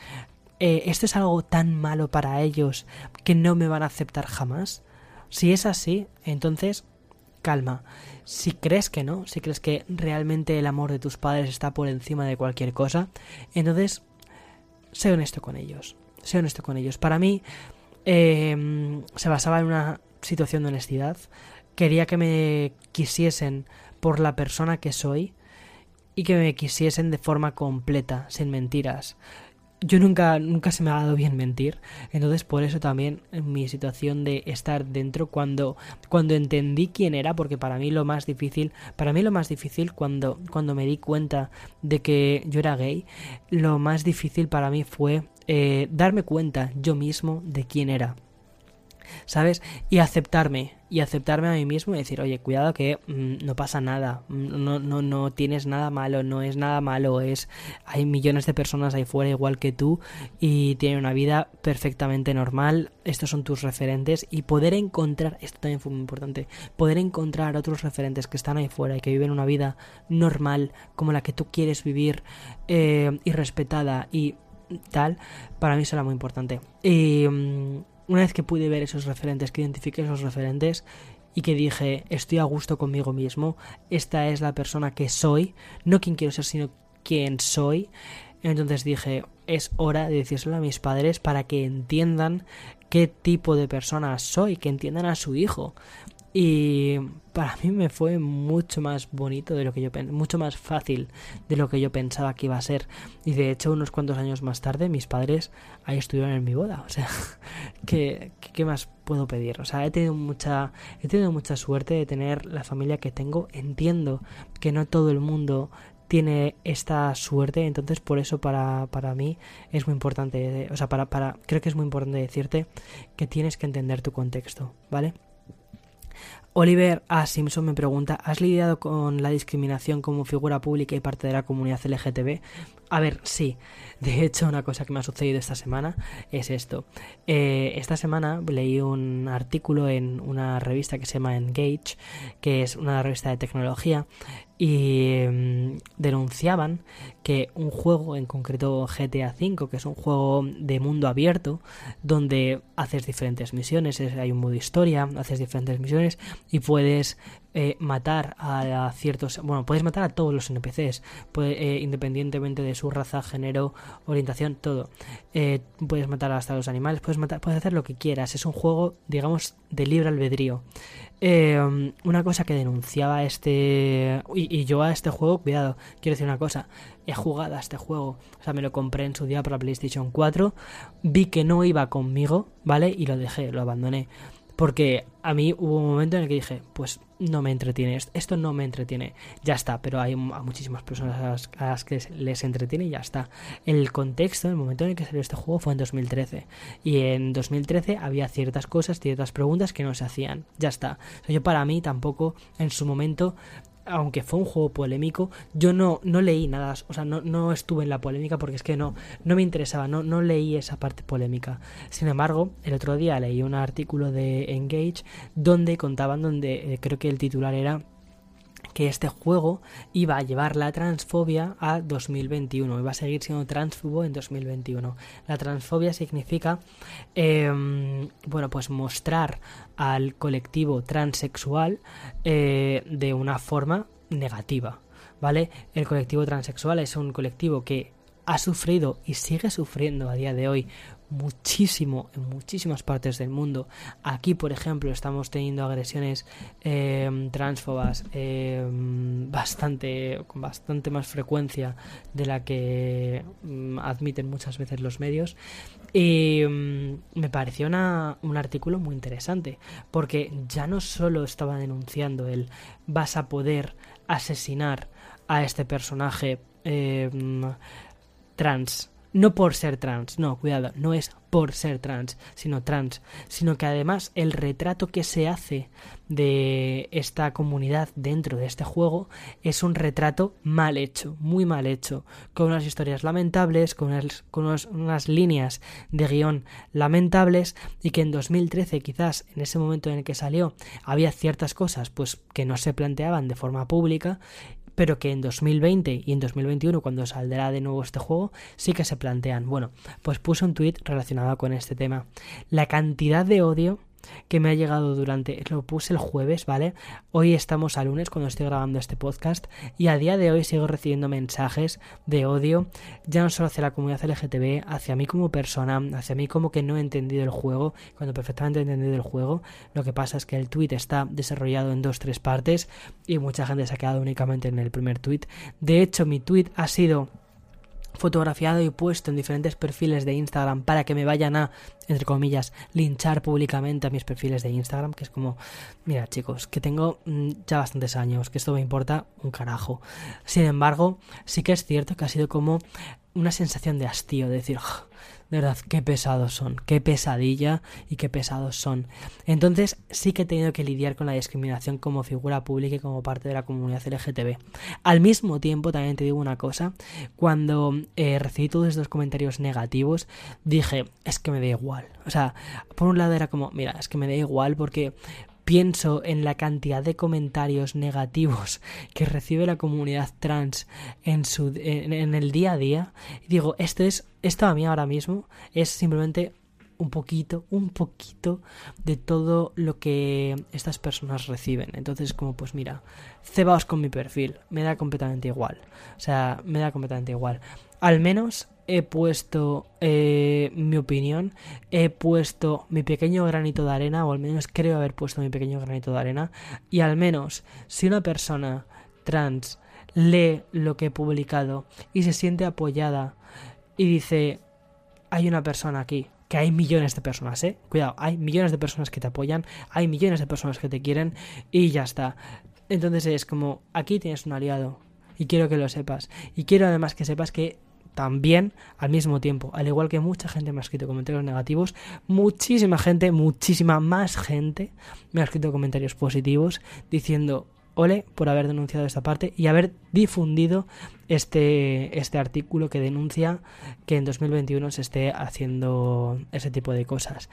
Eh, esto es algo tan malo para ellos que no me van a aceptar jamás? Si es así, entonces calma. Si crees que no, si crees que realmente el amor de tus padres está por encima de cualquier cosa, entonces sé honesto con ellos sé honesto con ellos. Para mí em, se basaba en una situación de honestidad. Quería que me quisiesen por la persona que soy y que me quisiesen de forma completa, sin mentiras yo nunca, nunca se me ha dado bien mentir. Entonces, por eso también mi situación de estar dentro, cuando, cuando entendí quién era, porque para mí lo más difícil, para mí lo más difícil cuando, cuando me di cuenta de que yo era gay, lo más difícil para mí fue eh, darme cuenta yo mismo de quién era. ¿sabes? Y aceptarme, y aceptarme a mí mismo y decir, oye, cuidado que mm, no pasa nada, mm, no, no, no tienes nada malo, no es nada malo, es, hay millones de personas ahí fuera igual que tú y tienen una vida perfectamente normal, estos son tus referentes y poder encontrar, esto también fue muy importante, poder encontrar otros referentes que están ahí fuera y que viven una vida normal como la que tú quieres vivir eh, y respetada y tal, para mí será muy importante. Y mm, una vez que pude ver esos referentes, que identifiqué esos referentes y que dije, estoy a gusto conmigo mismo, esta es la persona que soy, no quien quiero ser, sino quien soy, entonces dije, es hora de decírselo a mis padres para que entiendan qué tipo de persona soy, que entiendan a su hijo. Y para mí me fue mucho más bonito de lo que yo mucho más fácil de lo que yo pensaba que iba a ser. Y de hecho, unos cuantos años más tarde, mis padres ahí estuvieron en mi boda. O sea, *laughs* ¿qué, qué más puedo pedir? O sea, he tenido mucha, he tenido mucha suerte de tener la familia que tengo. Entiendo que no todo el mundo tiene esta suerte, entonces por eso para, para mí es muy importante, o sea, para, para, creo que es muy importante decirte que tienes que entender tu contexto, ¿vale? Oliver A. Simpson me pregunta, ¿has lidiado con la discriminación como figura pública y parte de la comunidad LGTB? A ver, sí. De hecho, una cosa que me ha sucedido esta semana es esto. Eh, esta semana leí un artículo en una revista que se llama Engage, que es una revista de tecnología, y mm, denunciaban que un juego, en concreto GTA V, que es un juego de mundo abierto, donde haces diferentes misiones, hay un modo historia, haces diferentes misiones y puedes eh, matar a, ciertos, bueno, puedes matar a todos los NPCs, eh, independientemente de su raza, género, orientación, todo. Eh, puedes matar hasta los animales, puedes matar, puedes hacer lo que quieras. Es un juego, digamos, de libre albedrío. Eh, una cosa que denunciaba este. Y, yo a este juego, cuidado, quiero decir una cosa. He jugado a este juego. O sea, me lo compré en su día para PlayStation 4. Vi que no iba conmigo, ¿vale? Y lo dejé, lo abandoné. Porque a mí hubo un momento en el que dije, pues no me entretiene, esto no me entretiene, ya está, pero hay muchísimas personas a las, que les entretiene y ya está. El contexto, el momento en el que salió este juego fue en 2013 y en 2013 había ciertas cosas, ciertas preguntas que no se hacían, ya está. yo para mí tampoco en su momento aunque fue un juego polémico, yo no, no leí nada, o sea, no, no estuve en la polémica porque es que no, no me interesaba, no, no leí esa parte polémica. Sin embargo, el otro día leí un artículo de Engage donde contaban, donde eh, creo que el titular era que este juego iba a llevar la transfobia a 2021, iba a seguir siendo transfobo en 2021. La transfobia significa, em, bueno, pues mostrar al colectivo transexual eh, de una forma negativa, ¿vale? El colectivo transexual es un colectivo que ha sufrido y sigue sufriendo a día de hoy muchísimo en muchísimas partes del mundo. Aquí, por ejemplo, estamos teniendo agresiones eh, transfobas eh, bastante, con bastante más frecuencia de la que mm, admiten muchas veces los medios. Y mm, me pareció un artículo muy interesante, porque ya no solo estaba denunciando el vas a poder asesinar a este personaje trans no por ser trans, no, cuidado, no es por ser trans, sino trans, sino que además el retrato que se hace de esta comunidad dentro de este juego es un retrato mal hecho, muy mal hecho, con unas historias lamentables, con, unas, líneas de guion lamentables y que en 2013 quizás en ese momento en el que salió había ciertas cosas pues que no se planteaban de forma pública pero que en 2020 y en 2021, cuando saldrá de nuevo este juego, sí que se plantean. Bueno, pues puse un tweet relacionado con este tema. La cantidad de odio que me ha llegado durante, lo puse el jueves, ¿vale? Hoy estamos a lunes cuando estoy grabando este podcast y a día de hoy sigo recibiendo mensajes de odio, ya no solo hacia la comunidad LGTB, hacia mí como persona, hacia mí como que no he entendido el juego, cuando perfectamente he entendido el juego, lo que pasa es que el tweet está desarrollado en dos, tres partes y mucha gente se ha quedado únicamente en el primer tweet. De hecho, mi tweet ha sido fotografiado y puesto en diferentes perfiles de Instagram para que me vayan a, entre comillas, linchar públicamente a mis perfiles de Instagram, que es como, mira chicos, que tengo mm, ya bastantes años, que esto me importa un carajo. Sin embargo, sí que es cierto que ha sido como una sensación de hastío, de decir, de verdad, qué pesados son, qué pesadilla y qué pesados son. Entonces sí que he tenido que lidiar con la discriminación como figura pública y como parte de la comunidad LGTB. Al mismo tiempo, también te digo una cosa, cuando eh, recibí todos estos comentarios negativos, dije, es que me da igual. O sea, por un lado era como, mira, es que me da igual porque pienso en la cantidad de comentarios negativos *laughs* que recibe la comunidad trans en, su, en, el día a día, digo, esto es, esto a mí ahora mismo es simplemente un poquito, un poquito de todo lo que estas personas reciben. Entonces, como pues mira, cebaos con mi perfil, me da completamente igual. O sea, me da completamente igual. Al menos he puesto eh, mi opinión, he puesto mi pequeño granito de arena, o al menos creo haber puesto mi pequeño granito de arena, y al menos si una persona trans lee lo que he publicado y se siente apoyada y dice, hay una persona aquí, que hay millones de personas, ¿eh? Cuidado, hay millones de personas que te apoyan, hay millones de personas que te quieren y ya está. Entonces es como, aquí tienes un aliado y quiero que lo sepas. Y quiero además que sepas que también al mismo tiempo, al igual que mucha gente me ha escrito comentarios negativos, muchísima gente, muchísima más gente me ha escrito comentarios positivos diciendo ole por haber denunciado esta parte y haber difundido este, este artículo que denuncia que en 2021 se esté haciendo ese tipo de cosas.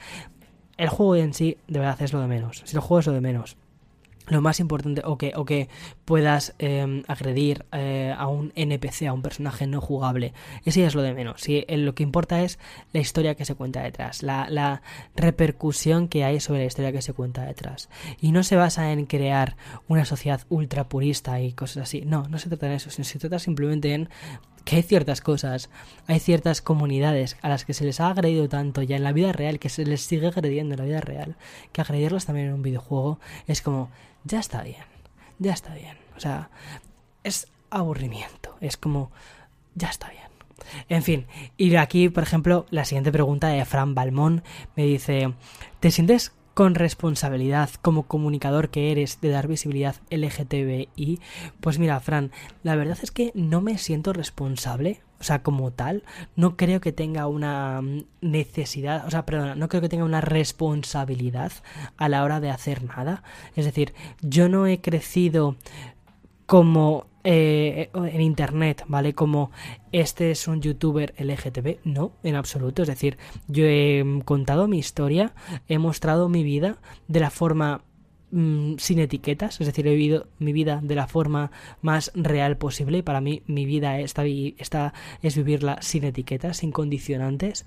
El juego en sí de verdad es lo de menos. Si el juego es lo de menos lo más importante o que, o que puedas em, agredir eh, a un NPC, a un personaje no jugable. Eso ya es lo de menos. Si, lo que importa es la historia que se cuenta detrás, la, la, repercusión que hay sobre la historia que se cuenta detrás. Y no se basa en crear una sociedad ultra purista y cosas así. No, no se trata de eso, sino se trata simplemente en que hay ciertas cosas, hay ciertas comunidades a las que se les ha agredido tanto ya en la vida real, que se les sigue agrediendo en la vida real, que agredirlos también en un videojuego es como ya está bien, ya está bien. O sea, es aburrimiento, es como, ya está bien. En fin, y aquí, por ejemplo, la siguiente pregunta de Fran Balmón me dice, ¿te sientes con responsabilidad como comunicador que eres de dar visibilidad LGTBI? Pues mira, Fran, la verdad es que no me siento responsable o sea, como tal, no creo que tenga una mm, necesidad, o sea, perdona, no creo que tenga una responsabilidad a la hora de hacer nada. Es decir, yo no he crecido como eh, en internet, ¿vale? Como este es un youtuber LGTB, no, en absoluto. Es decir, yo he contado mi historia, he mostrado mi vida de la forma mm, sin etiquetas, es decir, he vivido mi vida de la forma más real posible y para mí mi vida está, está, es vivirla sin etiquetas, sin condicionantes.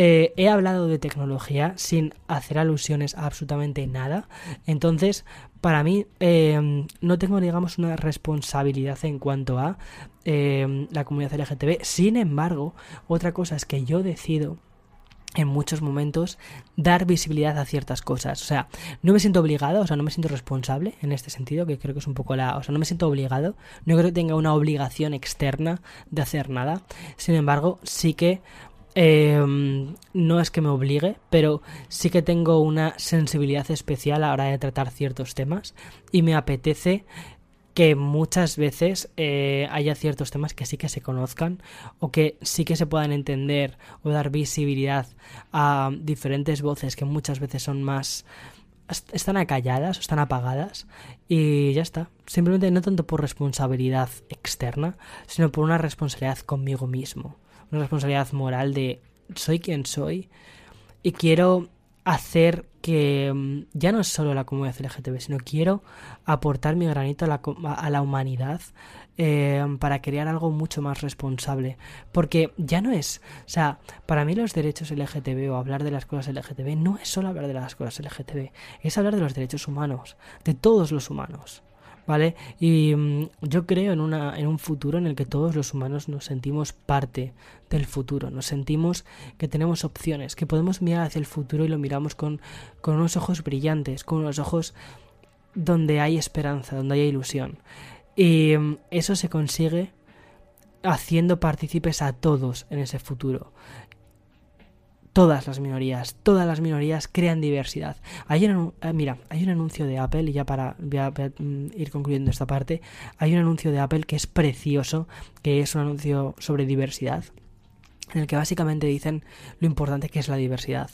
Eh, he hablado de tecnología sin hacer alusiones a absolutamente nada. Entonces, para mí, em, no tengo, digamos, una responsabilidad en cuanto a em, la comunidad LGTB. Sin embargo, otra cosa es que yo decido en muchos momentos dar visibilidad a ciertas cosas. O sea, no me siento obligado, o sea, no me siento responsable en este sentido, que creo que es un poco la... O sea, no me siento obligado, no creo que tenga una obligación externa de hacer nada. Sin embargo, sí que Em, no es que me obligue, pero sí que tengo una sensibilidad especial a la hora de tratar ciertos temas y me apetece que muchas veces eh, haya ciertos temas que sí que se conozcan o que sí que se puedan entender o dar visibilidad a diferentes voces que muchas veces son más están acalladas o están apagadas y ya está. Simplemente no tanto por responsabilidad externa, sino por una responsabilidad conmigo mismo una responsabilidad moral de soy quien soy y quiero hacer que mm, ya no es solo la comunidad LGTB, sino quiero aportar mi granito a la, a la humanidad eh, para crear algo mucho más responsable. Porque ya no es, o sea, para mí los derechos LGTB o hablar de las cosas LGTB no es solo hablar de las cosas LGTB, es hablar de los derechos humanos, de todos los humanos. ¿Vale? Y mm, yo creo en, una, en un futuro en el que todos los humanos nos sentimos parte del futuro, nos sentimos que tenemos opciones, que podemos mirar hacia el futuro y lo miramos con, con unos ojos brillantes, con unos ojos donde hay esperanza, donde hay ilusión. Y mm, eso se consigue haciendo partícipes a todos en ese futuro todas las minorías, todas las minorías crean diversidad. Hay un, eh, mira, hay un anuncio de Apple, y ya para mm, ir concluyendo esta parte, hay un anuncio de Apple que es precioso, que es un anuncio sobre diversidad en el que básicamente dicen lo importante que es la diversidad.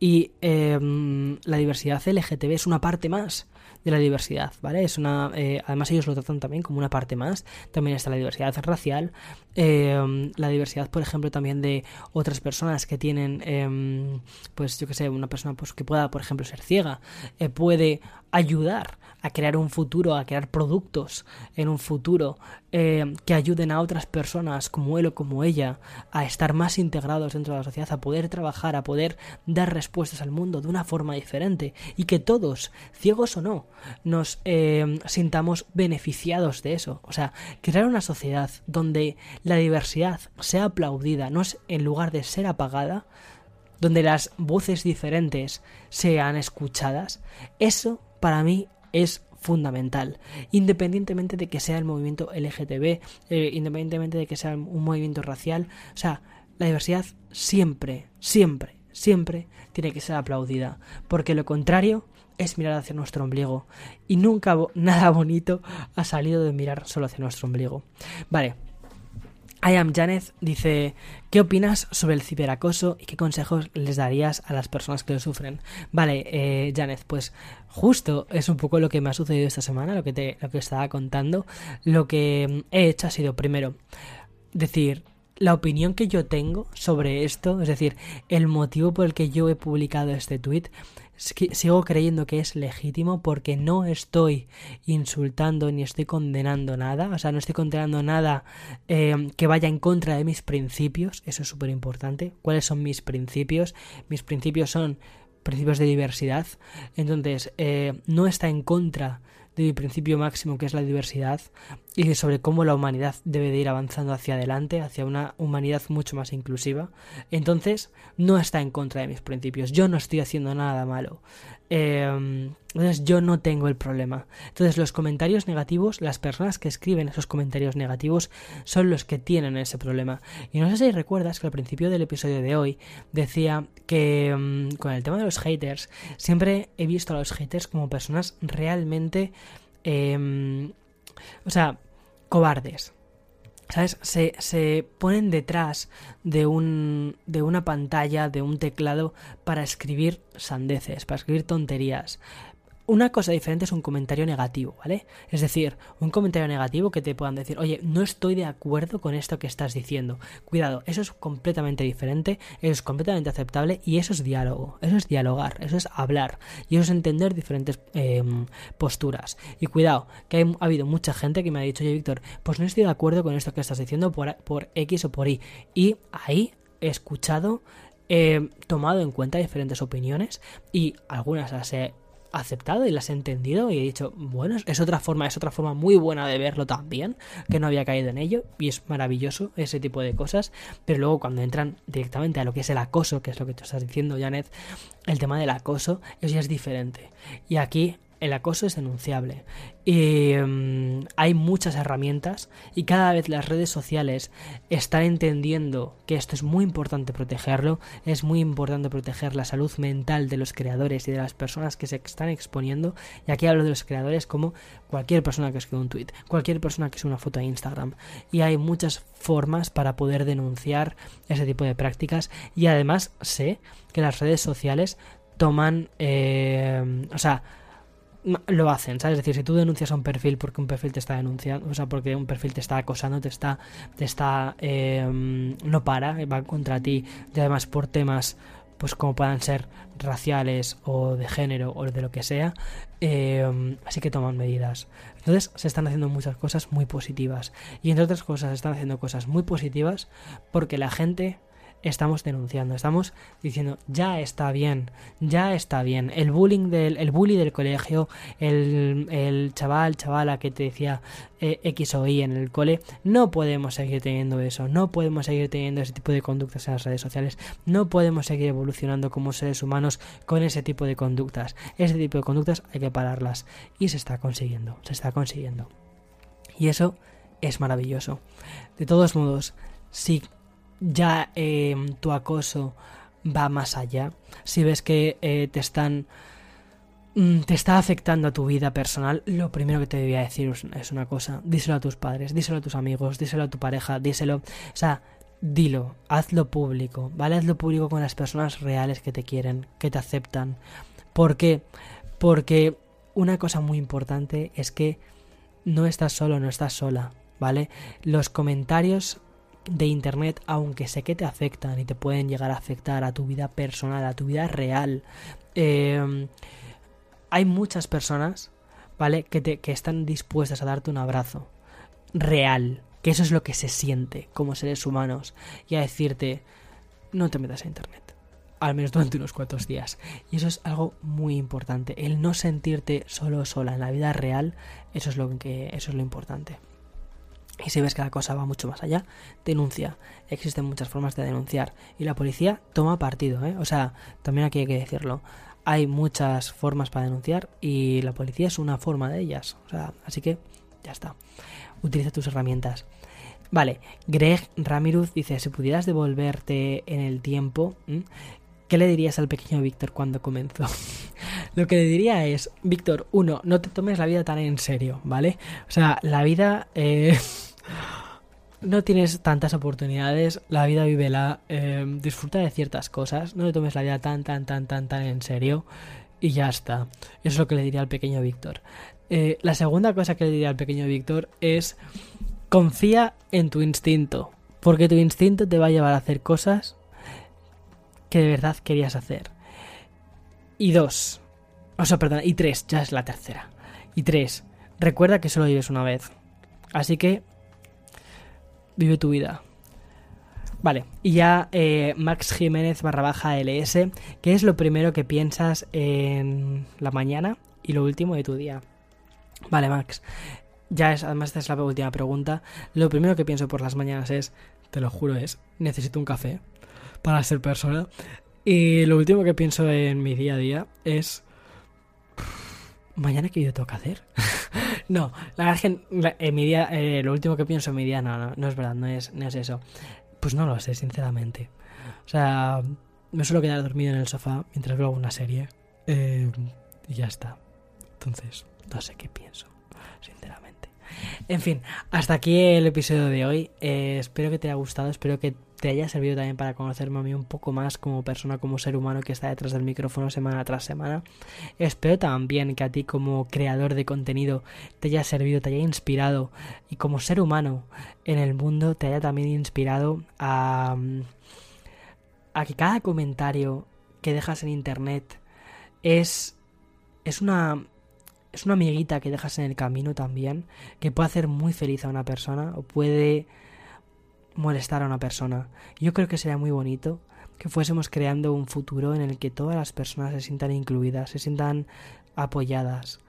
Y em, la diversidad LGTB es una parte más de la diversidad, ¿vale? Es una, eh, además ellos lo tratan también como una parte más. También está la diversidad racial, em, la diversidad, por ejemplo, también de otras personas que tienen, em, pues yo que sé, una persona pues que pueda, por ejemplo, ser ciega, eh, puede ayudar a crear un futuro, a crear productos en un futuro eh, que ayuden a otras personas como él o como ella a estar más integrados dentro de la sociedad, a poder trabajar, a poder dar respuestas al mundo de una forma diferente y que todos, ciegos o no, nos eh, sintamos beneficiados de eso. O sea, crear una sociedad donde la diversidad sea aplaudida, no es en lugar de ser apagada, donde las voces diferentes sean escuchadas, eso para mí es fundamental, independientemente de que sea el movimiento LGTB, eh, independientemente de que sea un movimiento racial, o sea, la diversidad siempre, siempre, siempre tiene que ser aplaudida, porque lo contrario es mirar hacia nuestro ombligo. Y nunca *laughs* nada bonito ha salido de mirar solo hacia nuestro ombligo. Vale, I am Janeth dice, ¿qué opinas sobre el ciberacoso y qué consejos les darías a las personas que lo sufren? Vale, eh, Janeth, pues justo es un poco lo que me ha sucedido esta semana, lo que te lo que estaba contando. Lo que he hecho ha sido primero decir la opinión que yo tengo sobre esto, es decir, el motivo por el que yo he publicado este tweet sigo creyendo que es legítimo porque no estoy insultando ni estoy condenando nada, o sea, no estoy condenando nada eh, que vaya en contra de mis principios, eso es súper importante. ¿Cuáles son mis principios? Mis principios son principios de diversidad, entonces eh, no está en contra de mi principio máximo que es la diversidad y sobre cómo la humanidad debe de ir avanzando hacia adelante, hacia una humanidad mucho más inclusiva. Entonces, no está en contra de mis principios. Yo no estoy haciendo nada malo. Em, entonces, yo no tengo el problema. Entonces, los comentarios negativos, las personas que escriben esos comentarios negativos son los que tienen ese problema. Y no sé si recuerdas que al principio del episodio de hoy decía que em, con el tema de los haters, siempre he visto a los haters como personas realmente... Em, o sea, cobardes. ¿Sabes? Se, se, ponen detrás de, un, de una pantalla, de un teclado, para escribir sandeces, para escribir tonterías. Una cosa diferente es un comentario negativo, ¿vale? Es decir, un comentario negativo que te puedan decir, oye, no estoy de acuerdo con esto que estás diciendo. Cuidado, eso es completamente diferente, eso es completamente aceptable y eso es diálogo, eso es dialogar, eso es hablar y eso es entender diferentes em, posturas. Y cuidado, que ha habido mucha gente que me ha dicho, oye, Víctor, pues no estoy de acuerdo con esto que estás diciendo por, por X o por Y. Y ahí he escuchado he tomado en cuenta diferentes opiniones y algunas las he aceptado y las he entendido y he dicho, bueno, es otra forma, es otra forma muy buena de verlo también, que no había caído en ello y es maravilloso ese tipo de cosas, pero luego cuando entran directamente a lo que es el acoso, que es lo que tú estás diciendo, Janet, el tema del acoso, eso ya es diferente. Y aquí el acoso es denunciable. Y mm, hay muchas herramientas y cada vez las redes sociales están entendiendo que esto es muy importante protegerlo, es muy importante proteger la salud mental de los creadores y de las personas que se están exponiendo. Y aquí hablo de los creadores como cualquier persona que escribe un tweet, cualquier persona que sube una foto a Instagram. Y hay muchas formas para poder denunciar ese tipo de prácticas y además sé que las redes sociales toman, eh, o sea, lo hacen, ¿sabes? Es decir, si tú denuncias a un perfil porque un perfil te está denunciando, o sea, porque un perfil te está acosando, te está, te está, eh, no para, va contra ti, y además por temas, pues como puedan ser raciales o de género o de lo que sea, eh, así que toman medidas. Entonces se están haciendo muchas cosas muy positivas y entre otras cosas se están haciendo cosas muy positivas porque la gente estamos denunciando, estamos diciendo ya está bien, ya está bien. El bullying del, el bully del colegio, el, el chaval, chavala que te decía eh, X o Y en el cole, no podemos seguir teniendo eso, no podemos seguir teniendo ese tipo de conductas en las redes sociales, no podemos seguir evolucionando como seres humanos con ese tipo de conductas. Ese tipo de conductas hay que pararlas y se está consiguiendo, se está consiguiendo. Y eso es maravilloso. De todos modos, si ya em, tu acoso va más allá, si ves que eh, te están mm, te está afectando a tu vida personal, lo primero que te debía decir es una cosa, díselo a tus padres, díselo a tus amigos, díselo a tu pareja, díselo, o sea, dilo, hazlo público, ¿vale? Hazlo público con las personas reales que te quieren, que te aceptan. ¿Por qué? Porque una cosa muy importante es que no estás solo, no estás sola, ¿vale? Los comentarios de Internet, aunque sé que te afectan y te pueden llegar a afectar a tu vida personal, a tu vida real, em, hay muchas personas, ¿vale? Que, te, que están dispuestas a darte un abrazo real, que eso es lo que se siente como seres humanos, y a decirte, no te metas a Internet. Al menos durante unos cuantos días. Y eso es algo muy importante. El no sentirte solo sola en la vida real, eso es lo que. eso es lo importante. Y si ves que la cosa va mucho más allá, denuncia. Existen muchas formas de denunciar. Y la policía toma partido, ¿eh? O sea, también aquí hay que decirlo. Hay muchas formas para denunciar y la policía es una forma de ellas. O sea, así que ya está. Utiliza tus herramientas. Vale, Greg Ramiruz dice, si pudieras devolverte en el tiempo, ¿qué le dirías al pequeño Víctor cuando comenzó? *laughs* Lo que le diría es, Víctor, uno, no te tomes la vida tan en serio, ¿vale? O sea, la vida... Eh, *laughs* no tienes tantas oportunidades, la vida vívela, eh, disfruta de ciertas cosas, no te tomes la vida tan, tan, tan, tan, tan en serio y ya está. Eso es lo que le diría al pequeño Víctor. Eh, la segunda cosa que le diría al pequeño Víctor es confía en tu instinto, porque tu instinto te va a llevar a hacer cosas que de verdad querías hacer. Y dos, o sea, perdón, y tres, ya es la tercera. Y tres, recuerda que solo vives una vez. Así que vive tu vida. Vale, y ya eh, Max Jiménez barra baja LS, ¿qué es lo primero que piensas en la mañana y lo último de tu día? Vale, Max, ya es, además esta es la última pregunta. Lo primero que pienso por las mañanas es, te lo juro, es, necesito un café para ser persona. Y lo último que pienso en mi día a día es, mañana qué yo tengo que hacer. *laughs* no, la verdad es que en mi día, eh, lo último que pienso en mi día, no, no, no es verdad, no es, no es eso. Pues no lo sé, sinceramente. O sea, me suelo quedar dormido en el sofá mientras veo una serie. Eh, y ya está. Entonces, no sé qué pienso, sinceramente. En fin, hasta aquí el episodio de hoy. Eh, espero que te haya gustado, espero que te haya servido también para conocerme a mí un poco más como persona, como ser humano que está detrás del micrófono semana tras semana. Espero también que a ti como creador de contenido te haya servido, te haya inspirado y como ser humano en el mundo te haya también inspirado a, a que cada comentario que dejas en internet es, es una es una amiguita que dejas en el camino también, que puede hacer muy feliz a una persona o puede molestar a una persona. Yo creo que sería muy bonito que fuésemos creando un futuro en el que todas las personas se sientan incluidas, se sientan apoyadas.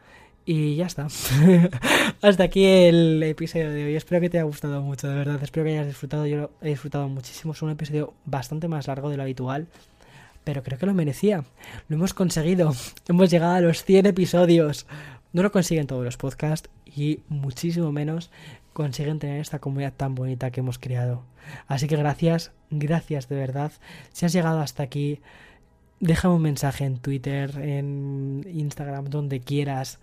Y ya está. *laughs* Hasta aquí el episodio de hoy. Espero que te haya gustado mucho, de verdad. Espero que hayas disfrutado. Yo lo he disfrutado muchísimo. Es un episodio bastante más largo de lo habitual. Pero creo que lo merecía. Lo hemos conseguido. *laughs* Hemos llegado a los 100 episodios. No lo consiguen todos los podcasts y muchísimo menos consiguen tener esta comunidad tan bonita que hemos creado. Así que gracias, gracias de verdad. Si has llegado hasta aquí, déjame un mensaje en Twitter, en Instagram, donde quieras.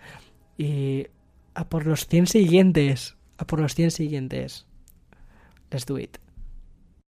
Y a por los 100 siguientes. A por los 100 siguientes. Let's do it.